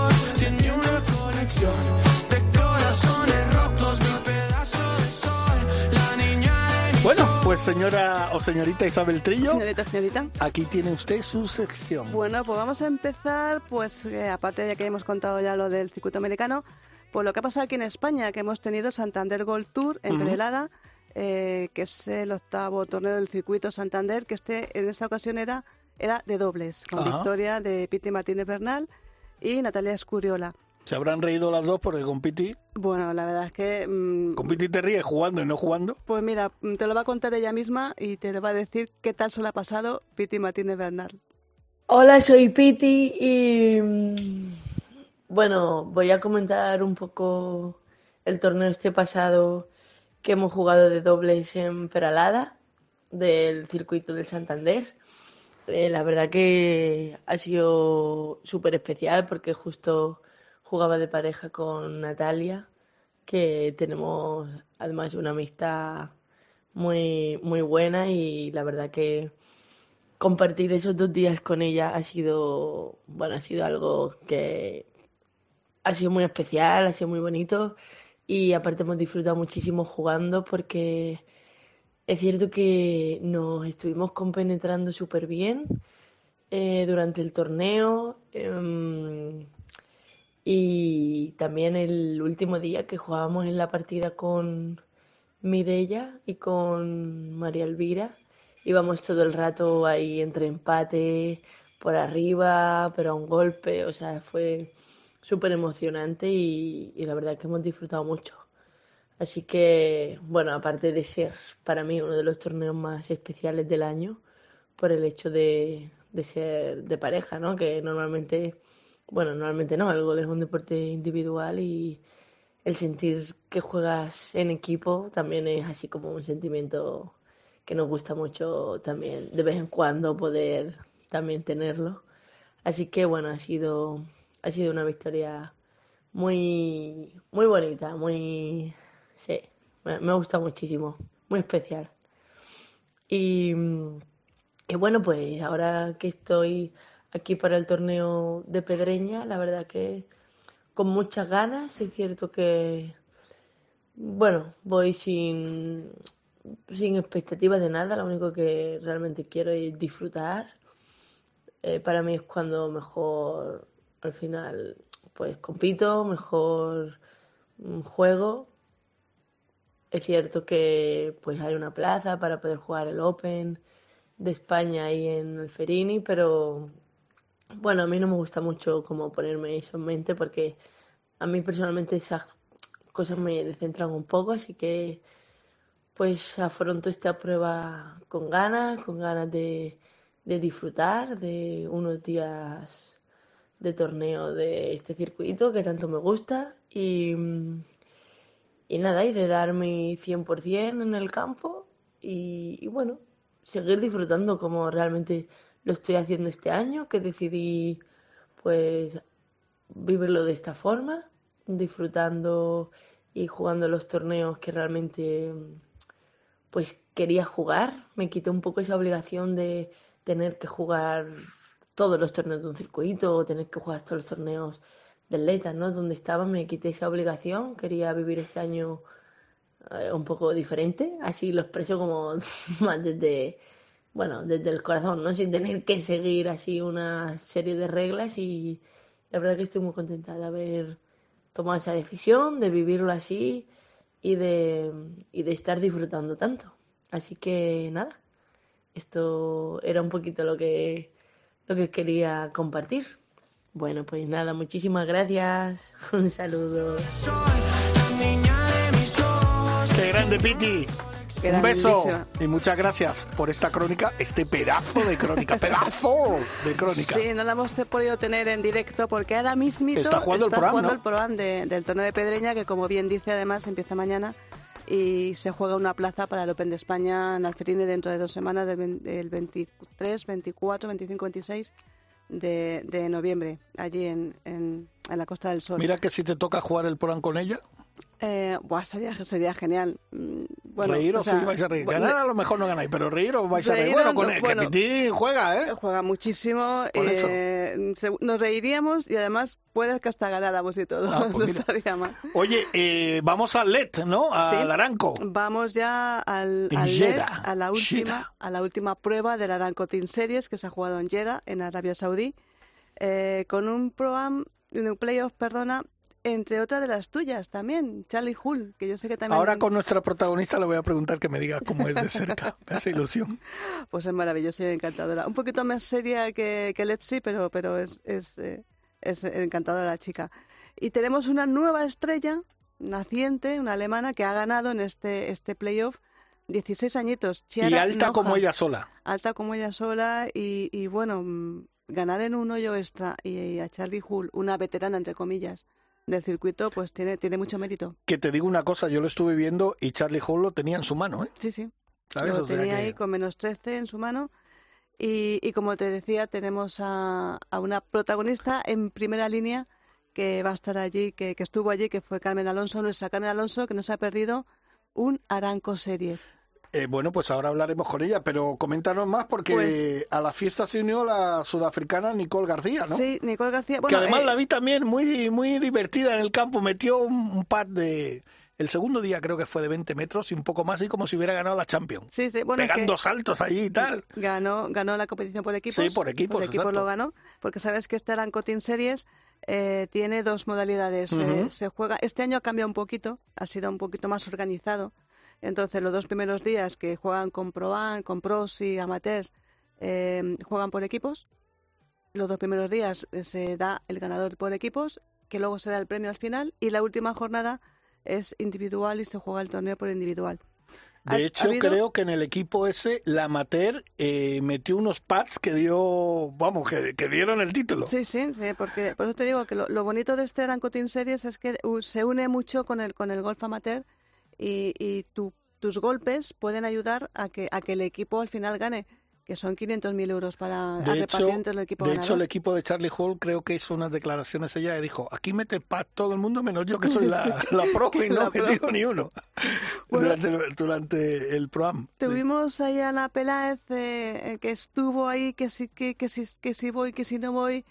pues señora o señorita Isabel Trillo, Señorita, señorita. aquí tiene usted su sección. Bueno, pues vamos a empezar, pues eh, aparte de que hemos contado ya lo del circuito americano, pues lo que ha pasado aquí en España, que hemos tenido Santander Gold Tour en Ujú. Perelada, eh, que es el octavo torneo del circuito Santander, que este en esta ocasión era, era de dobles, con victoria de Piti Martínez Bernal y Natalia Escuriola. Se habrán reído las dos porque con Piti, Bueno, la verdad es que... mm, con Piti te ríes jugando y no jugando. pues mira, mm, te lo va a contar ella misma y te lo va a decir qué tal se lo ha pasado Piti Martínez Bernal. Hola, soy Piti y mm, bueno, voy a comentar un poco el torneo este pasado que hemos jugado de dobles en Peralada del circuito del Santander. Eh, la verdad que ha sido súper especial porque justo jugaba de pareja con Natalia, que tenemos además una amistad muy, muy buena y la verdad que compartir esos dos días con ella ha sido, bueno, ha sido algo que ha sido muy especial, ha sido muy bonito y aparte hemos disfrutado muchísimo jugando porque es cierto que nos estuvimos compenetrando súper bien eh, durante el torneo em, y también el último día que jugábamos en la partida con Mirella y con María Elvira íbamos todo el rato ahí entre empate, por arriba, pero a un golpe, o sea, fue súper emocionante y, y la verdad que hemos disfrutado mucho. Así que, bueno, aparte de ser para mí uno de los torneos más especiales del año, por el hecho de, de ser de pareja, ¿no? Que normalmente, bueno, normalmente no, el gol es un deporte individual y el sentir que juegas en equipo también es así como un sentimiento que nos gusta mucho también de vez en cuando poder también tenerlo. Así que bueno, ha sido, ha sido una victoria muy, muy bonita, muy, sí, me, me gusta muchísimo, muy especial. Y, y bueno, pues ahora que estoy aquí para el torneo de Pedreña, la verdad que con muchas ganas, es cierto que, bueno, voy sin, sin expectativas de nada, lo único que realmente quiero es disfrutar. Eh, para mí es cuando mejor, al final, pues compito, mejor mm, juego. Es cierto que pues hay una plaza para poder jugar el Open de España ahí en el Ferini, pero bueno, a mí no me gusta mucho como ponerme eso en mente porque a mí personalmente esas cosas me descentran un poco, así que pues afronto esta prueba con ganas, con ganas de, de disfrutar de unos días de torneo de este circuito que tanto me gusta y, y nada, y de dar mi 100% en el campo y, y bueno, seguir disfrutando como realmente lo estoy haciendo este año, que decidí pues vivirlo de esta forma, disfrutando y jugando los torneos que realmente pues quería jugar. Me quité un poco esa obligación de tener que jugar todos los torneos de un circuito o tener que jugar todos los torneos del LETA, ¿no? Donde estaba me quité esa obligación, quería vivir este año eh, un poco diferente, así lo expreso como [LAUGHS] más desde, bueno, desde el corazón, ¿no? Sin tener que seguir así una serie de reglas y la verdad que estoy muy contenta de haber tomado esa decisión, de vivirlo así y de, y de estar disfrutando tanto. Así que nada, esto era un poquito lo que, lo que quería compartir. Bueno, pues nada, muchísimas gracias. [LAUGHS] Un saludo. ¡Qué grande, Piti! Un beso y muchas gracias por esta crónica, este pedazo de crónica, pedazo de crónica. Sí, no la hemos podido tener en directo porque ahora mismito Está jugando el Pro Am, jugando ¿no? el Pro Am de- del torneo de Pedreña, que como bien dice, además empieza mañana y se juega una plaza para el Open de España en Alferine dentro de dos semanas, del, vein- del 23, 24, 25, 26 de, de noviembre, allí en, en, en la Costa del Sol. Mira que si te toca jugar el Porán con ella, Eh, buah, sería, sería genial. Mm, Bueno, reíros o sea, sí vais a reír. Ganar a lo mejor no ganáis, pero reíros vais a reír. Bueno, no, con el bueno. que juega, ¿eh? Juega muchísimo. Eh, nos reiríamos y además puede que hasta ganáramos y todo. Ah, pues [LAUGHS] no mira. estaría mal. Oye, eh, vamos al LED, ¿no? Sí. Al Aranco. Vamos ya al, al LED, a la última, a la última prueba del Aramco Team Series que se ha jugado en Jeddah, en Arabia Saudí, eh, con un pro-am, un playoff, perdona, entre otras de las tuyas también, Charlie Hull, que yo sé que también Ahora con nuestra protagonista le voy a preguntar que me diga cómo es de cerca. [LAUGHS] Me hace ilusión. Pues es maravillosa y encantadora. Un poquito más seria que, que Lepsi, pero, pero es, es, eh, es encantadora la chica. Y tenemos una nueva estrella naciente, una alemana, que ha ganado en este, este playoff 16 añitos. Y alta como Nauhaus. ella sola. Alta como ella sola y, y bueno, mm, ganar en un hoyo extra y, y a Charlie Hull, una veterana entre comillas, del circuito, pues tiene, tiene mucho mérito. Que te digo una cosa, yo lo estuve viendo y Charlie Hall lo tenía en su mano, ¿eh? Sí, sí. ¿Sabes? Lo O sea tenía que- ahí con menos 13 en su mano. Y, y como te decía, tenemos a, a una protagonista en primera línea que va a estar allí, que, que estuvo allí, que fue Carmen Alonso, nuestra Carmen Alonso, que nos ha perdido un Aranco Series. Eh, bueno, pues ahora hablaremos con ella, pero coméntanos más porque Pues- a la fiesta se unió la sudafricana Nicole García, ¿no? Sí, Nicole García. que además eh, la vi también muy, muy divertida en el campo. Metió un, un pad de. El segundo día creo que fue de 20 metros y un poco más, y como si hubiera ganado la Champions. sí, sí, bueno, es que pegando saltos allí y tal. ganó, ganó la competición por equipos. Sí, por equipos, Por equipos exacto. lo ganó, porque sabes que este Aranco Team Series eh, tiene dos modalidades. Se juega, este año ha cambiado un poquito, ha sido un poquito más organizado. Entonces, los dos primeros días que juegan con Proan, con pros y amateurs, eh, juegan por equipos. Los dos primeros días eh, se da el ganador por equipos, que luego se da el premio al final, y la última jornada es individual y se juega el torneo por individual. De hecho, creo que en el equipo ese, la Amateur eh, metió unos pads que dio, vamos, que, que dieron el título. Sí, sí, sí, porque por eso te digo que lo, lo bonito de este Ranco Team Series es que uh, se une mucho con el con el golf amateur y, y tu- tus golpes pueden ayudar a que a que el equipo al final gane, que son 500.000 euros para De repartir hecho, el equipo de ganador. hecho, el equipo de Charlie Hall creo que hizo unas declaraciones ella y dijo, aquí mete pad todo el mundo menos yo que soy la, [LAUGHS] la pro y no he metido ni uno [LAUGHS] Bueno. durante, el, durante el proam. Sí. Tuvimos ahí a Ana Peláez eh, eh, que estuvo ahí, que sí, que, que, sí, que sí voy, que sí no voy,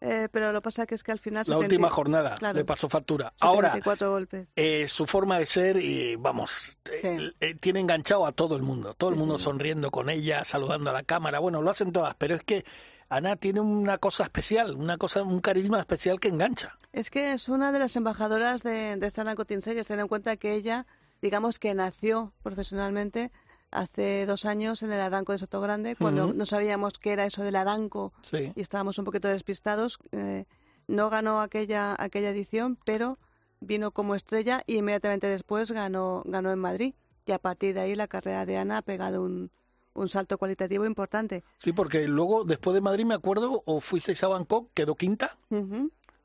eh, pero lo que pasa que es que al final... La 70 última jornada claro, le pasó factura. Ahora, 74 golpes. eh, su forma de ser y vamos, eh, Sí. eh, tiene enganchado a todo el mundo, todo el mundo sí. sonriendo con ella, saludando a la cámara, bueno, lo hacen todas, pero es que Ana tiene una cosa especial, una cosa, un carisma especial que engancha. Es que es una de las embajadoras de, de esta Narco Teen Series. Ten en cuenta que ella, digamos que nació profesionalmente hace dos años en el Aranco de Soto Grande, cuando no sabíamos qué era eso del Aranco Sí. y estábamos un poquito despistados. Eh, no ganó aquella, aquella edición, pero vino como estrella y inmediatamente después ganó, ganó en Madrid. Y a partir de ahí la carrera de Ana ha pegado un, un salto cualitativo importante. Sí, porque luego, después de Madrid, me acuerdo, o fuisteis a Bangkok, quedó quinta.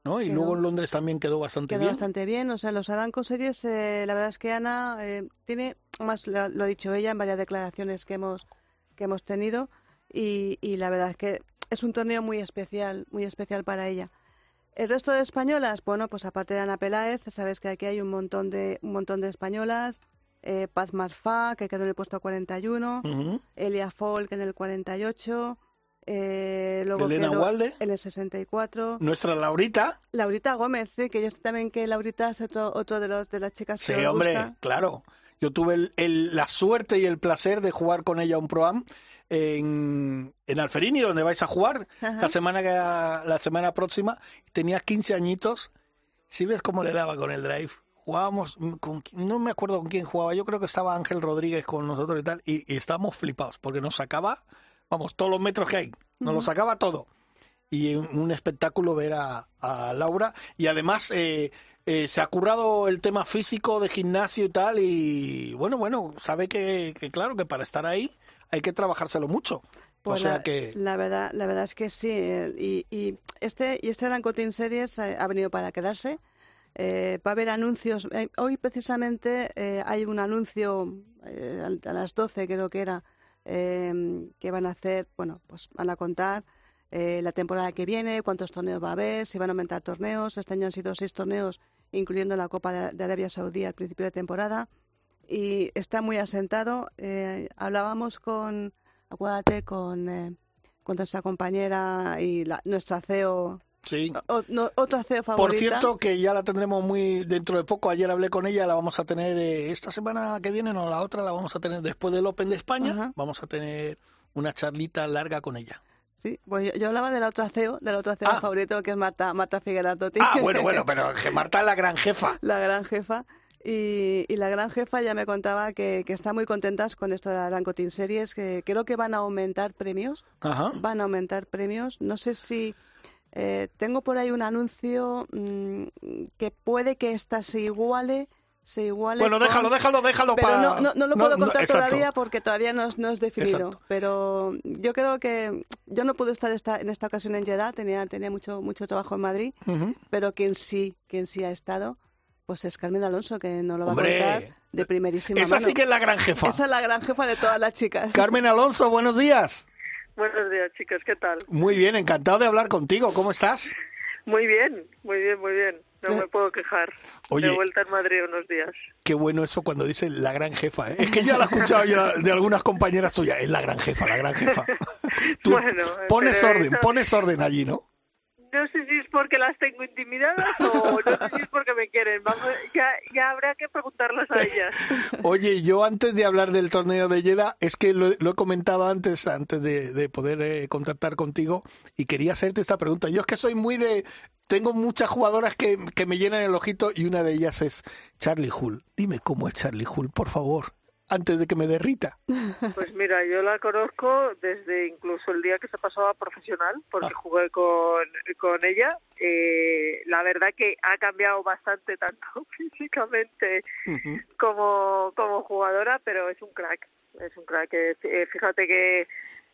¿no? Y Quedó. luego en Londres también quedó bastante Quedó bien. bastante bien. O sea, los Aranco Series, eh, la verdad es que Ana eh, tiene, más lo, lo ha dicho ella en varias declaraciones que hemos, que hemos tenido, y, y la verdad es que es un torneo muy especial, muy especial para ella. El resto de españolas, bueno, pues aparte de Ana Peláez, sabes que aquí hay un montón de, un montón de españolas. Eh, Paz Marfá, que quedó en el puesto 41. Ujú. Elia Folk en el 48. Eh, luego Elena quedó Walde. en el 64. Nuestra Laurita, Laurita Gómez, sí, que yo sé también que Laurita es otro, otro de los de las chicas que sí, hombre, gusta. claro. Yo tuve el- el- la suerte y el placer de jugar con ella un proam en, en Alferini, donde vais a jugar Ajá. la semana que, la semana próxima. Tenía 15 añitos. Si ves cómo le daba con el drive. Jugábamos, con, no me acuerdo con quién jugaba, yo creo que estaba Ángel Rodríguez con nosotros y tal, y, y estábamos flipados, porque nos sacaba, vamos, todos los metros que hay, nos lo Ujú. sacaba todo. Y un, un espectáculo ver a, a Laura, y además eh, eh, se ha currado el tema físico de gimnasio y tal, y bueno, bueno, sabe que, que claro, que para estar ahí hay que trabajárselo mucho. Pues o sea la, que... la verdad, la verdad es que sí. eh, Y, y este y este Ranco Team Series eh, ha venido para quedarse. Eh, va a haber anuncios. Eh, hoy precisamente eh, hay un anuncio eh, a las 12 creo que era eh, que van a hacer, bueno, pues van a contar eh, la temporada que viene, cuántos torneos va a haber, si van a aumentar torneos. Este año han sido seis torneos, incluyendo la Copa de, Arabia Saudí al principio de temporada. Y está muy asentado. Eh, hablábamos con, acuérdate, con, eh, con nuestra compañera y la, nuestra CEO, Sí. o- no, otra CEO favorita. Por cierto, que ya la tendremos muy dentro de poco. Ayer hablé con ella, la vamos a tener eh, esta semana que viene, no la otra, la vamos a tener después del Open de España. Vamos a tener una charlita larga con ella. Sí, pues yo, yo hablaba de la otra CEO, de la otra CEO Ah. favorito, que es Marta, Marta Figueras-Totti. Ah, bueno, [LAUGHS] bueno, pero que Marta es la gran jefa. [LAUGHS] la gran jefa. Y, y la gran jefa ya me contaba que, que está muy contentas con esto de la Ranco Team Series, que creo que van a aumentar premios. Ajá. Van a aumentar premios. No sé si. eh, tengo por ahí un anuncio mm, que puede que esta se iguale. Se iguale Bueno, con- déjalo, déjalo, déjalo Pero para... no, no, no lo puedo contar exacto. todavía porque todavía no, es- no es definido. Exacto. Pero yo creo que yo no pude estar esta, en esta ocasión en Jeddah, tenía, tenía mucho, mucho trabajo en Madrid, Ujú. pero quien sí, quien sí ha estado, pues es Carmen Alonso, que nos lo va Hombre, a contar de primerísima Esa mano. sí que es la gran jefa. Esa es la gran jefa de todas las chicas. Carmen Alonso, buenos días. Buenos días, chicas, ¿qué tal? Muy bien, encantado de hablar contigo. ¿Cómo estás? Muy bien, muy bien, muy bien. No Eh, me puedo quejar. Oye. De vuelta en Madrid unos días. Qué bueno eso cuando dice la gran jefa. ¿eh? Es que ya lo he escuchado yo de algunas compañeras tuyas. Es la gran jefa, la gran jefa. [LAUGHS] Tú Bueno, pones orden, eso- pones orden allí, ¿no? No sé si es porque las tengo intimidadas o no sé si es porque me quieren. Vamos, ya, ya habrá que preguntarlas a ellas. [LAUGHS] Oye, yo antes de hablar del torneo de Jeddah, es que lo, lo he comentado antes, antes de, de poder eh, contactar contigo, y quería hacerte esta pregunta. Yo es que soy muy de... Tengo muchas jugadoras que, que me llenan el ojito y una de ellas es Charlie Hull. Dime cómo es Charlie Hull, por favor. Antes de que me derrita. Pues mira, yo la conozco desde incluso el día que se pasó a profesional, porque Ah. jugué con, con ella. Eh, la verdad que ha cambiado bastante, tanto [LAUGHS] físicamente como, como jugadora, pero es un crack. Es un crack. Eh, eh, fíjate que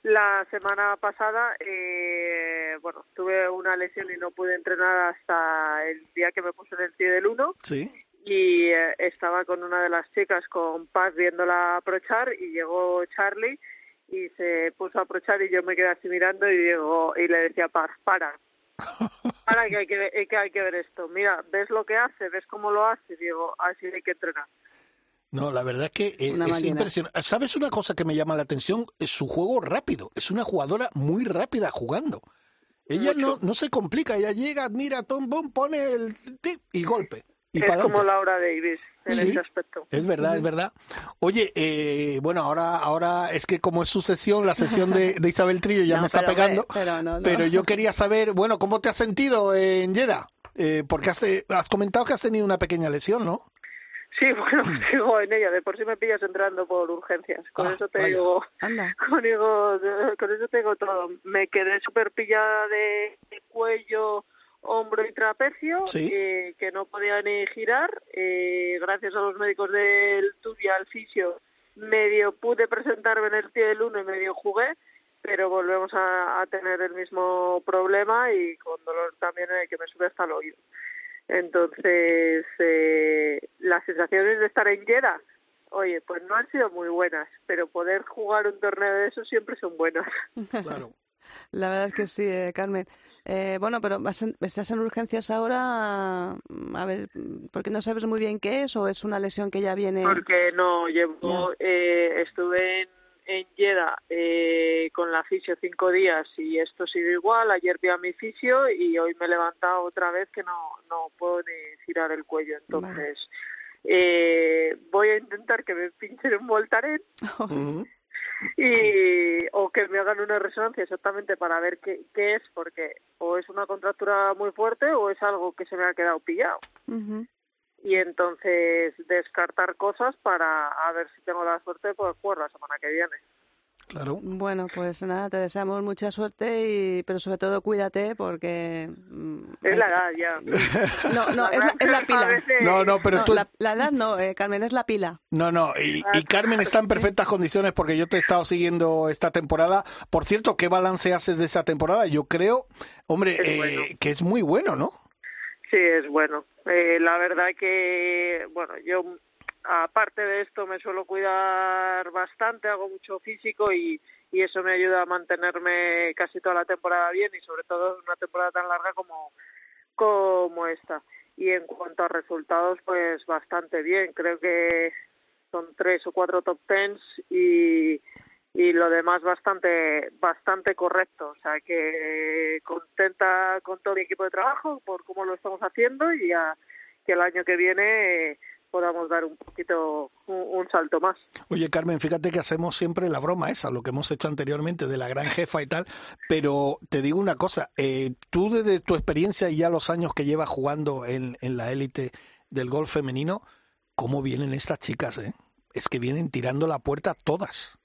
la semana pasada, eh, bueno, tuve una lesión y no pude entrenar hasta el día que me puse en el pie del 1 Sí. Y eh, estaba con una de las chicas, con Paz, viéndola aprochar y llegó Charlie y se puso a aprochar y yo me quedé así mirando y digo y le decía Paz, para, [LAUGHS] para que hay que, ver- que hay que ver esto. Mira, ves lo que hace, ves cómo lo hace, digo, así hay que entrenar. No, la verdad es que eh, es impresionante. ¿Sabes una cosa que me llama la atención? Es su juego rápido. Es una jugadora muy rápida jugando. Ella no, no se complica, ella llega, mira, tom, bom, pone el tip y golpe. Y es para como Laura Davis en Sí. ese aspecto. Es verdad, es verdad. Oye, eh, bueno, ahora, ahora es que como es su sesión, la sesión de, [LAUGHS] de Isabel Trillo ya No, me está pero, pegando. pero no, no. Pero yo quería saber, bueno, ¿cómo te has sentido en Jeddah? Eh, porque has, te- has comentado que has tenido una pequeña lesión, ¿no? Sí, [LAUGHS] bueno, sigo en ella, de por sí me pillas entrando por urgencias. Con Ah, eso te vaya. digo, Anda. [LAUGHS] con, digo, con eso te digo todo. Me quedé súper pillada de, de cuello, hombro y trapecio, Sí. eh, que no podía ni girar. Eh, gracias a los médicos del y al fisio, medio pude presentarme en el pie del uno y medio jugué, pero volvemos a, a tener el mismo problema y con dolor también en el que me sube hasta el oído. Entonces, eh, las sensaciones de estar en Jeddah, oye, pues no han sido muy buenas, pero poder jugar un torneo de eso siempre son buenas. [LAUGHS] Claro. La verdad es que sí, eh, Carmen. Eh, bueno, pero vas en- estás en urgencias ahora, mm, a ver, mm, porque no sabes muy bien qué es o es una lesión que ya viene. Porque no, llevo, eh, estuve en, en Jeddah eh, con la fisio cinco días y esto sigue igual. Ayer vi a mi fisio y hoy me he levantado otra vez que no, no puedo ni girar el cuello. Entonces, eh, voy a intentar que me pinchen un Voltaren. [LAUGHS] y o que me hagan una resonancia exactamente para ver qué, qué es, porque o es una contractura muy fuerte o es algo que se me ha quedado pillado. Ujú. Y entonces descartar cosas para a ver si tengo la suerte de poder jugar la semana que viene. Claro. Bueno, pues nada, te deseamos mucha suerte, y, pero sobre todo cuídate porque... mm, Es la edad ya. [LAUGHS] No, no, es la, es la A pila. veces- No, no, pero No, tú... la, la edad no, eh, Carmen, es la pila. No, no, y, y Carmen está en perfectas condiciones porque yo te he estado siguiendo esta temporada. Por cierto, ¿qué balance haces de esta temporada? Yo creo, hombre, Es eh, bueno. que es muy bueno, ¿no? Sí, es bueno. Eh, la verdad que, bueno, yo aparte de esto me suelo cuidar bastante, hago mucho físico y, y eso me ayuda a mantenerme casi toda la temporada bien y sobre todo en una temporada tan larga como, como esta. Y en cuanto a resultados, pues bastante bien. Creo que son tres o cuatro top tens y, y lo demás bastante bastante correcto o sea que contenta con todo mi equipo de trabajo por cómo lo estamos haciendo y a, que el año que viene podamos dar un poquito un, un salto más Oye, Carmen, fíjate que hacemos siempre la broma esa, lo que hemos hecho anteriormente de la gran jefa y tal, pero te digo una cosa, eh, tú desde tu experiencia y ya los años que llevas jugando en, en la élite del golf femenino, ¿cómo vienen estas chicas, eh? Es que vienen tirando la puerta todas.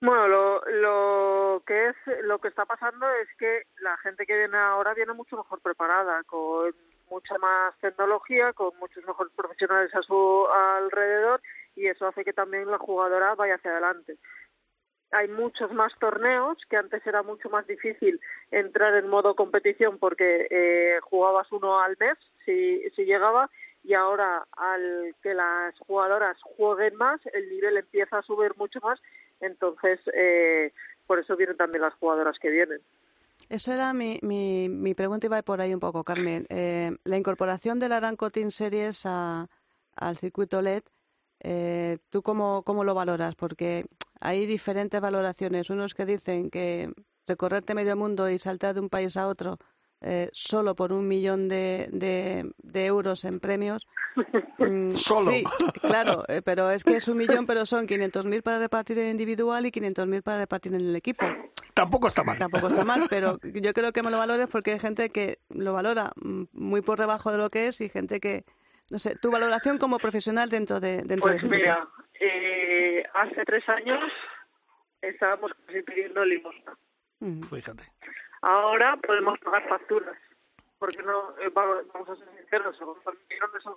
Bueno, lo, lo que es lo que está pasando es que la gente que viene ahora viene mucho mejor preparada, con mucha más tecnología, con muchos mejores profesionales a su alrededor y eso hace que también la jugadora vaya hacia adelante. Hay muchos más torneos que antes era mucho más difícil entrar en modo competición porque eh, jugabas uno al mes si, si llegaba y ahora al que las jugadoras jueguen más el nivel empieza a subir mucho más entonces eh, por eso vienen también las jugadoras que vienen Eso era mi, mi, mi pregunta, iba por ahí un poco, Carmen. Eh, la incorporación de la Aranco Team Series a, al circuito LED, eh, ¿tú cómo, cómo lo valoras? Porque hay diferentes valoraciones. Unos que dicen que recorrerte medio mundo y saltar de un país a otro eh, solo por un millón de, de, de euros en premios. [LAUGHS] mm, Solo. Sí, claro, eh, pero es que es un millón, pero son 500.000 para repartir en individual y 500.000 para repartir en el equipo. Tampoco está mal. Tampoco está mal, pero yo creo que me lo valores porque hay gente que lo valora mm, muy por debajo de lo que es y gente que, no sé, tu valoración como profesional dentro de dentro Pues mira, eh, hace tres años estábamos casi pidiendo limosna. Fíjate. Ahora podemos pagar facturas. Porque no, eh, va- vamos a ser sinceros, el golf femenino no es un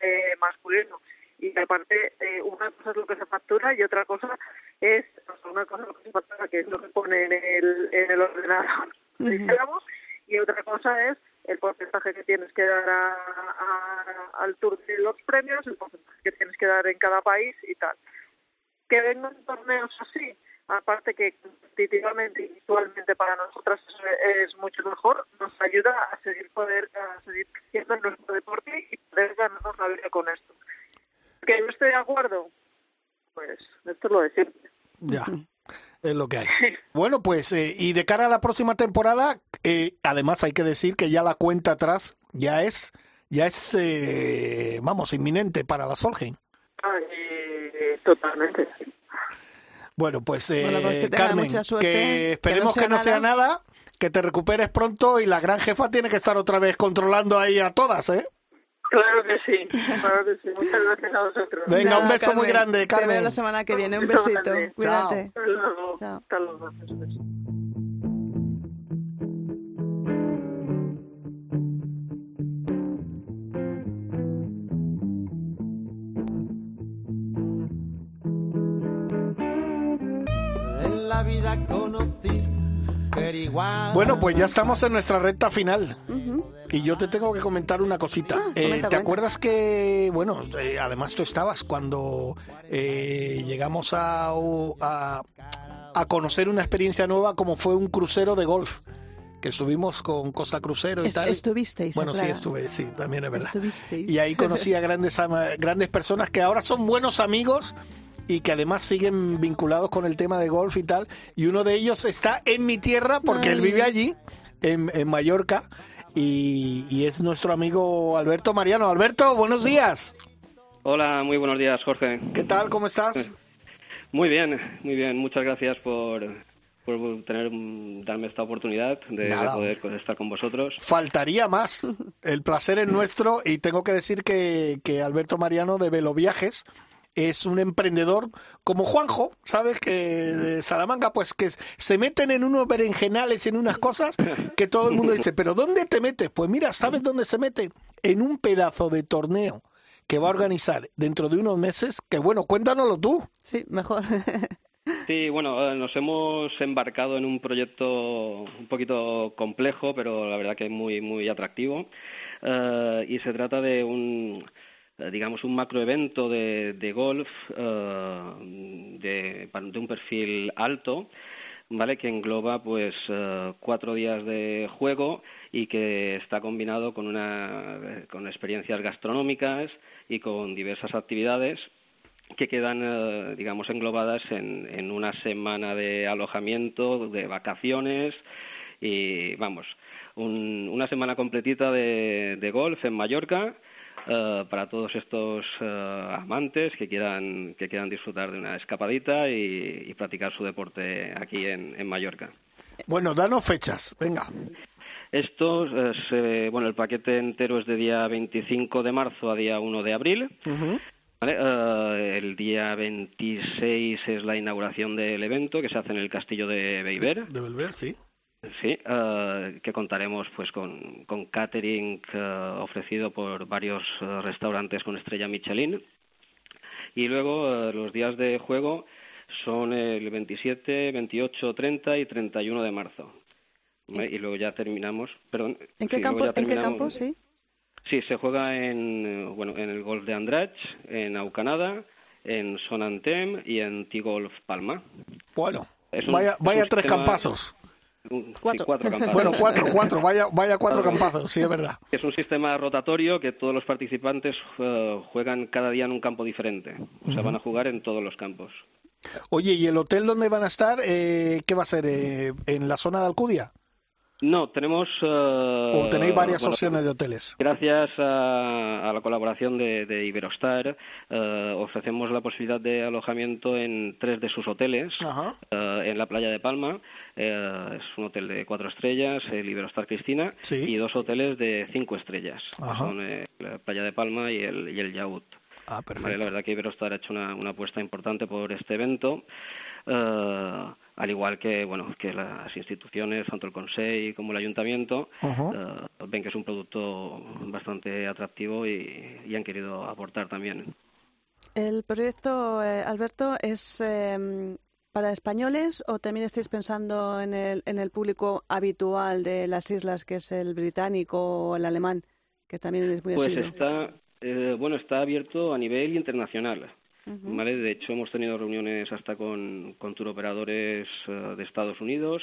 eh, masculino. Y aparte, eh, una cosa es lo que se factura y otra cosa es, o sea, una cosa es lo que se factura, que es lo que pone en el, en el ordenador, [LAUGHS] y otra cosa es el porcentaje que tienes que dar a, a- al tour de los premios, el porcentaje que tienes que dar en cada país y tal. Que vengan torneos así, aparte que competitivamente y visualmente para nosotras es, es mucho mejor, nos ayuda a seguir poder a seguir creciendo en nuestro deporte y poder ganarnos la vida con esto. Que no estoy de acuerdo, pues esto es lo de siempre. Ya, es lo que hay. Bueno, pues, eh, y de cara a la próxima temporada, eh, además hay que decir que ya la cuenta atrás ya es, ya es, eh, vamos, inminente para la Solheim. Ah, totalmente. Bueno, pues, eh, Bueno, pues que Carmen, suerte, que que esperemos que no, sea sea nada, que te recuperes pronto y la gran jefa tiene que estar otra vez controlando ahí a todas, ¿eh? Claro que sí, [LAUGHS] claro que sí. Muchas gracias a vosotros. Venga, Nada, un beso muy Carmen. grande, Te veo Carmen. la semana que viene. Un besito. grande. Cuídate. Hasta luego. Chao. Hasta luego. En la vida conocí igual. Bueno, pues ya estamos en nuestra recta final. Y yo te tengo que comentar una cosita. Ah, Eh, comenta, ¿Te comenta. acuerdas que, bueno, eh, además tú estabas cuando eh, llegamos a, a, a conocer una experiencia nueva como fue un crucero de golf? Que estuvimos con Costa Crucero y Est- tal. estuvisteis, Bueno, sí, estuve, sí, también es verdad. Estuvisteis. Y ahí conocí a grandes, grandes personas que ahora son buenos amigos y que además siguen vinculados con el tema de golf y tal. Y uno de ellos está en mi tierra porque él vive allí, en, en Mallorca, y, y es nuestro amigo Alberto Mariano. Alberto, buenos días. Hola, muy buenos días, Jorge. ¿Qué tal? ¿Cómo estás? [LAUGHS] Muy bien, muy bien. Muchas gracias por, por tener, darme esta oportunidad de, poder estar con vosotros. Faltaría más. El placer es nuestro y tengo que decir que, que Alberto Mariano de Velo Viajes es un emprendedor como Juanjo, ¿sabes? Que de Salamanca, pues que se meten en unos berenjenales, en unas cosas que todo el mundo dice, pero ¿dónde te metes? Pues mira, ¿sabes dónde se mete? En un pedazo de torneo que va a organizar dentro de unos meses, que bueno, cuéntanoslo tú. Sí, mejor. Sí, bueno, eh, nos hemos embarcado en un proyecto un poquito complejo, pero la verdad que muy, muy atractivo. Eh, y se trata de un, digamos, un macroevento de, de golf eh, de, de un perfil alto, ¿vale? Que engloba, pues, eh, cuatro días de juego y que está combinado con, una, con experiencias gastronómicas y con diversas actividades que quedan, eh, digamos, englobadas en, en una semana de alojamiento, de vacaciones y, vamos, un- una semana completita de golf en Mallorca eh, para todos estos eh, amantes que quieran, que quieran disfrutar de una escapadita y, y practicar su deporte aquí en, en Mallorca. Bueno, danos fechas, venga. Esto, eh, se- bueno, el paquete entero es de día 25 de marzo a día 1 de abril. ¿vale? Eh, el día 26 es la inauguración del evento que se hace en el castillo de Beiber. De Belver, sí. Sí, eh, que contaremos pues con, con catering eh, ofrecido por varios eh, restaurantes con estrella Michelin. Y luego los días de juego son el 27, 28, 30 y 31 de marzo. Y luego ya terminamos. Perdón. ¿En qué sí, campo? ¿En qué campo? Sí. Sí, se juega en, bueno, en el golf de Andratx, en Aucanada, en Sonantem y en T-Golf Palma. Bueno, Es un- vaya, vaya tres sistema- campazos. Un- sí, Cuatro. cuatro campazos. Bueno, cuatro, [LAUGHS] cuatro, vaya, vaya cuatro campazos, sí, es verdad. Es un sistema rotatorio que todos los participantes eh, juegan cada día en un campo diferente. O sea, van a jugar en todos los campos. Oye, ¿y el hotel donde van a estar, eh, qué va a ser? Eh, ¿En la zona de Alcudia? No, tenemos... eh, ¿O tenéis varias bueno, opciones de hoteles? Gracias a, a la colaboración de, de Iberostar, eh, ofrecemos la posibilidad de alojamiento en tres de sus hoteles. Eh, en la playa de Palma, es un hotel de cuatro estrellas, el Iberostar Cristina, Sí. y dos hoteles de cinco estrellas, Ajá. son la playa de Palma y el, y el Yaut. Ah, la verdad que Iberostar ha hecho una, una apuesta importante por este evento, eh, al igual que bueno que las instituciones, tanto el Consejo como el Ayuntamiento, eh, ven que es un producto bastante atractivo y, y han querido aportar también. ¿El proyecto, eh, Alberto, es eh, para españoles o también estáis pensando en el, en el público habitual de las islas, que es el británico o el alemán, que también es muy Pues asiduo? está, eh, bueno, está abierto a nivel internacional. ¿vale? De hecho, hemos tenido reuniones hasta con, con turoperadores eh, de Estados Unidos,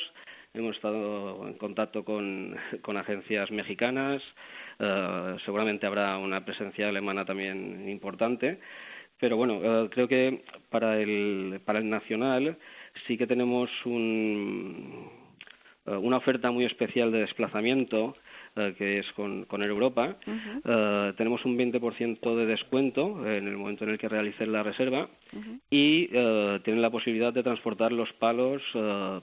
hemos estado en contacto con, [LAUGHS] con agencias mexicanas, eh, seguramente habrá una presencia alemana también importante, pero bueno, eh, creo que para el, para el nacional sí que tenemos un, una oferta muy especial de desplazamiento eh, que es con, con Air Europa. Eh, tenemos un 20% de descuento en el momento en el que realicen la reserva ujú. y eh, tienen la posibilidad de transportar los palos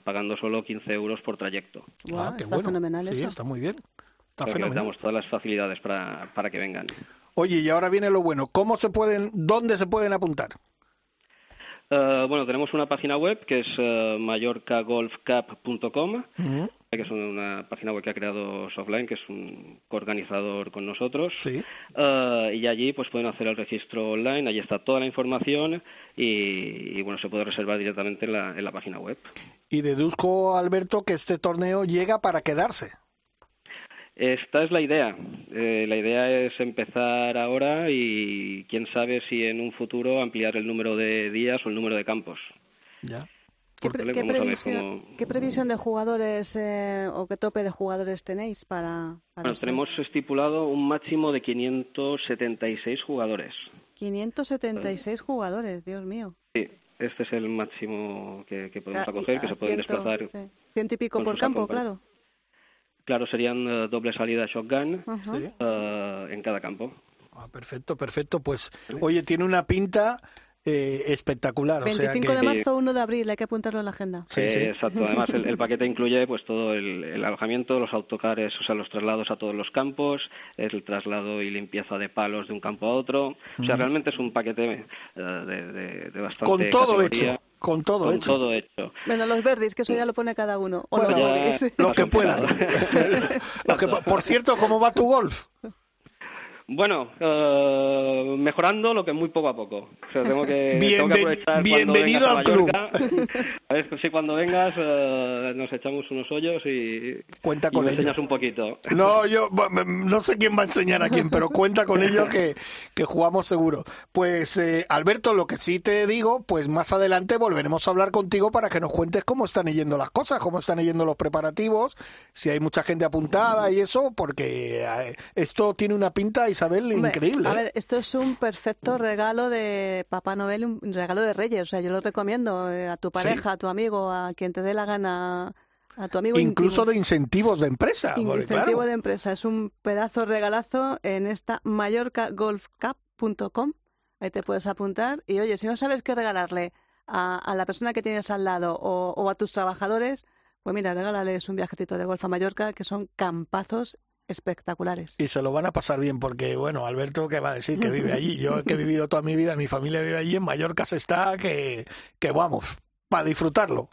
pagando solo 15 euros por trayecto. Ah, qué está bueno. fenomenal Sí, eso. está muy bien. Está Creo que les fenomenal. damos todas las facilidades para, para que vengan. Oye, y ahora viene lo bueno. ¿Cómo se pueden, dónde se pueden apuntar? Eh, bueno, tenemos una página web que es eh, mallorcagolfcup.com, Ujú. que es una página web que ha creado Softline, que es un coorganizador con nosotros. Sí. Eh, y allí pues pueden hacer el registro online, allí está toda la información y, y, bueno, se puede reservar directamente en la, en la página web. Y deduzco, Alberto, que este torneo llega para quedarse. Esta es la idea. Eh, la idea es empezar ahora y quién sabe si en un futuro ampliar el número de días o el número de campos. Ya. ¿Qué, pre- previsión, cómo- qué previsión de jugadores eh, o qué tope de jugadores tenéis para, para Bueno, eso? tenemos estipulado un máximo de 576 jugadores. 576 jugadores, Dios mío. Sí, este es el máximo que, que podemos y acoger, que se pueden ciento- desplazar. sí. Ciento y pico por campo, claro. Claro, serían eh, doble salida shotgun eh, en cada campo. Ah, perfecto, perfecto. Pues, oye, tiene una pinta eh, espectacular. o sea 25 que... de marzo, 1 de abril, hay que apuntarlo en la agenda. Sí, Eh, sí. Exacto. Además, el, el [LAUGHS] paquete incluye pues todo el, el alojamiento, los autocares, o sea, los traslados a todos los campos, el traslado y limpieza de palos de un campo a otro. O sea, realmente es un paquete eh, de, de- de bastante Con todo categoría, hecho. Con todo con hecho. todo hecho. Bueno, los verdis, que eso ya lo pone cada uno. O Bueno, los ya-. Lo que puedan. Lo que- por cierto, ¿cómo va tu golf? Bueno, eh, mejorando lo que muy poco a poco. O sea, tengo que, [LAUGHS] tengo que Bienven- aprovechar bienvenido al vengas [LAUGHS] a ver si cuando vengas eh, nos echamos unos hoyos y, Cuenta y con me ello. enseñas un poquito. No, yo no sé quién va a enseñar a quién, pero cuenta con ello que, que jugamos seguro. Pues eh, Alberto, lo que sí te digo, pues más adelante volveremos a hablar contigo para que nos cuentes cómo están yendo las cosas, cómo están yendo los preparativos, si hay mucha gente apuntada y eso, porque eh, esto tiene una pinta, Isabel, increíble. A ¿eh? ver, esto es un perfecto regalo de Papá Noel, un regalo de Reyes. O sea, yo lo recomiendo eh, a tu pareja, a tu amigo, a quien te dé la gana, a tu amigo Incluso íntimo. de incentivos de empresa. Incentivo claro, de empresa. Es un pedazo regalazo en esta mallorcagolfcup.com. Ahí te puedes apuntar. Y oye, si no sabes qué regalarle a, a la persona que tienes al lado o, o a tus trabajadores, pues mira, regálales un viajecito de golf a Mallorca, que son campazos espectaculares. Y se lo van a pasar bien porque, bueno, Alberto, que va a decir que vive allí? [LAUGHS] Yo que he vivido toda mi vida, mi familia vive allí, en Mallorca se está, que, que vamos, para disfrutarlo.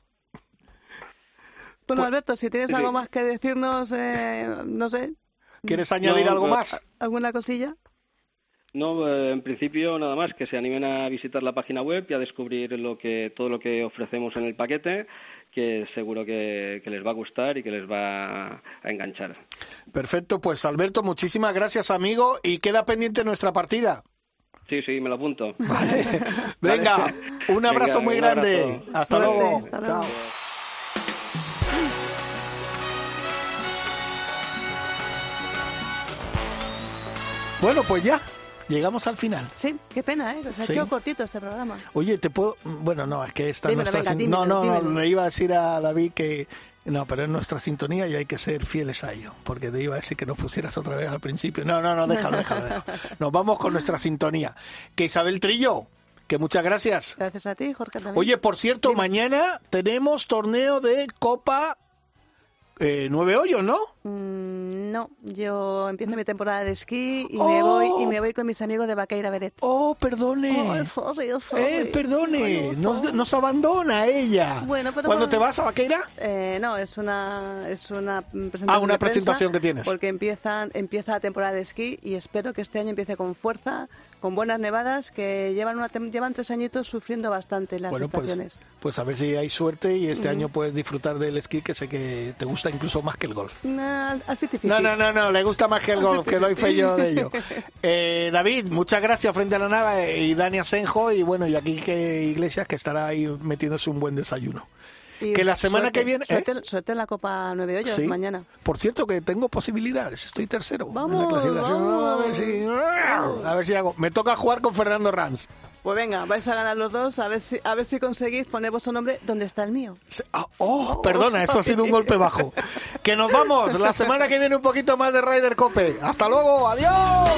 Bueno, Pues- Alberto, si tienes sí. algo más que decirnos, eh, no sé, ¿Quieres añadir No, algo no, más? alguna cosilla. No, eh, en principio nada más que se animen a visitar la página web y a descubrir lo que todo lo que ofrecemos en el paquete, que seguro que, que les va a gustar y que les va a enganchar. Perfecto, pues Alberto, muchísimas gracias, amigo, y queda pendiente nuestra partida. Sí, sí, me lo apunto. [LAUGHS] Vale. Venga, un abrazo Venga, muy un grande. abrazo. Hasta Suerte, luego. hasta luego. Chao. Bueno, pues ya, llegamos al final. Sí, qué pena, ¿eh? Se ha Sí. hecho cortito este programa. Oye, te puedo. Bueno, no, es que esta es Dímelo, nuestra. venga, no, dímelo, no, no, dímelo. le iba a decir a David que. No, pero es nuestra sintonía y hay que ser fieles a ello. Porque te iba a decir que nos pusieras otra vez al principio. No, no, no, déjalo, déjalo. déjalo. [LAUGHS] Nos vamos con nuestra sintonía. Que Isabel Trillo, que muchas gracias. Gracias a ti, Jorge, también. Oye, por cierto, mañana tenemos torneo de Copa eh, Nueve Hoyos, ¿no? Mm, no, yo empiezo mi temporada de esquí y me voy y me voy con mis amigos de Vaqueira Beret. Oh, perdone. Oh, sorry, sorry. Eh, perdone, Ay, nos, abandona ella. Bueno, pero ¿Cuándo bueno. te vas a Vaqueira? Eh, no, es una es una presentación. Ah, una de presentación que tienes. Porque empiezan empieza la temporada de esquí y espero que este año empiece con fuerza, con buenas nevadas que llevan una llevan tres añitos sufriendo bastante las Bueno, pues, estaciones. pues a ver si hay suerte y este año puedes disfrutar del esquí que sé que te gusta incluso más que el golf. Nah, al 50-50. No, no, no, no, le gusta más que el golf, que doy fe yo de ello. [LAUGHS] Eh, David, muchas gracias frente a la nada eh, y Dani Asenjo y bueno, y aquí que Iglesias que estará ahí metiéndose un buen desayuno. Y que la semana suerte- que viene... ¿eh? Suerte, en la Copa Nueve Hoyos Sí. mañana. Por cierto que tengo posibilidades, estoy tercero en la Vamos, clasificación. A ver vamos. si a ver si hago. Me toca jugar con Fernando Ranz. Pues venga, vais a ganar los dos, a ver si, a ver si conseguís poner vuestro nombre donde está el mío. Ah, Oh, perdona, eso ha sido un golpe bajo. [LAUGHS] Que nos vamos. La semana que viene un poquito más de Ryder Cope. Hasta luego. Adiós.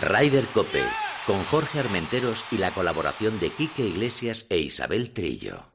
Ryder Cope, con Jorge Armenteros y la colaboración de Quique Iglesias e Isabel Trillo.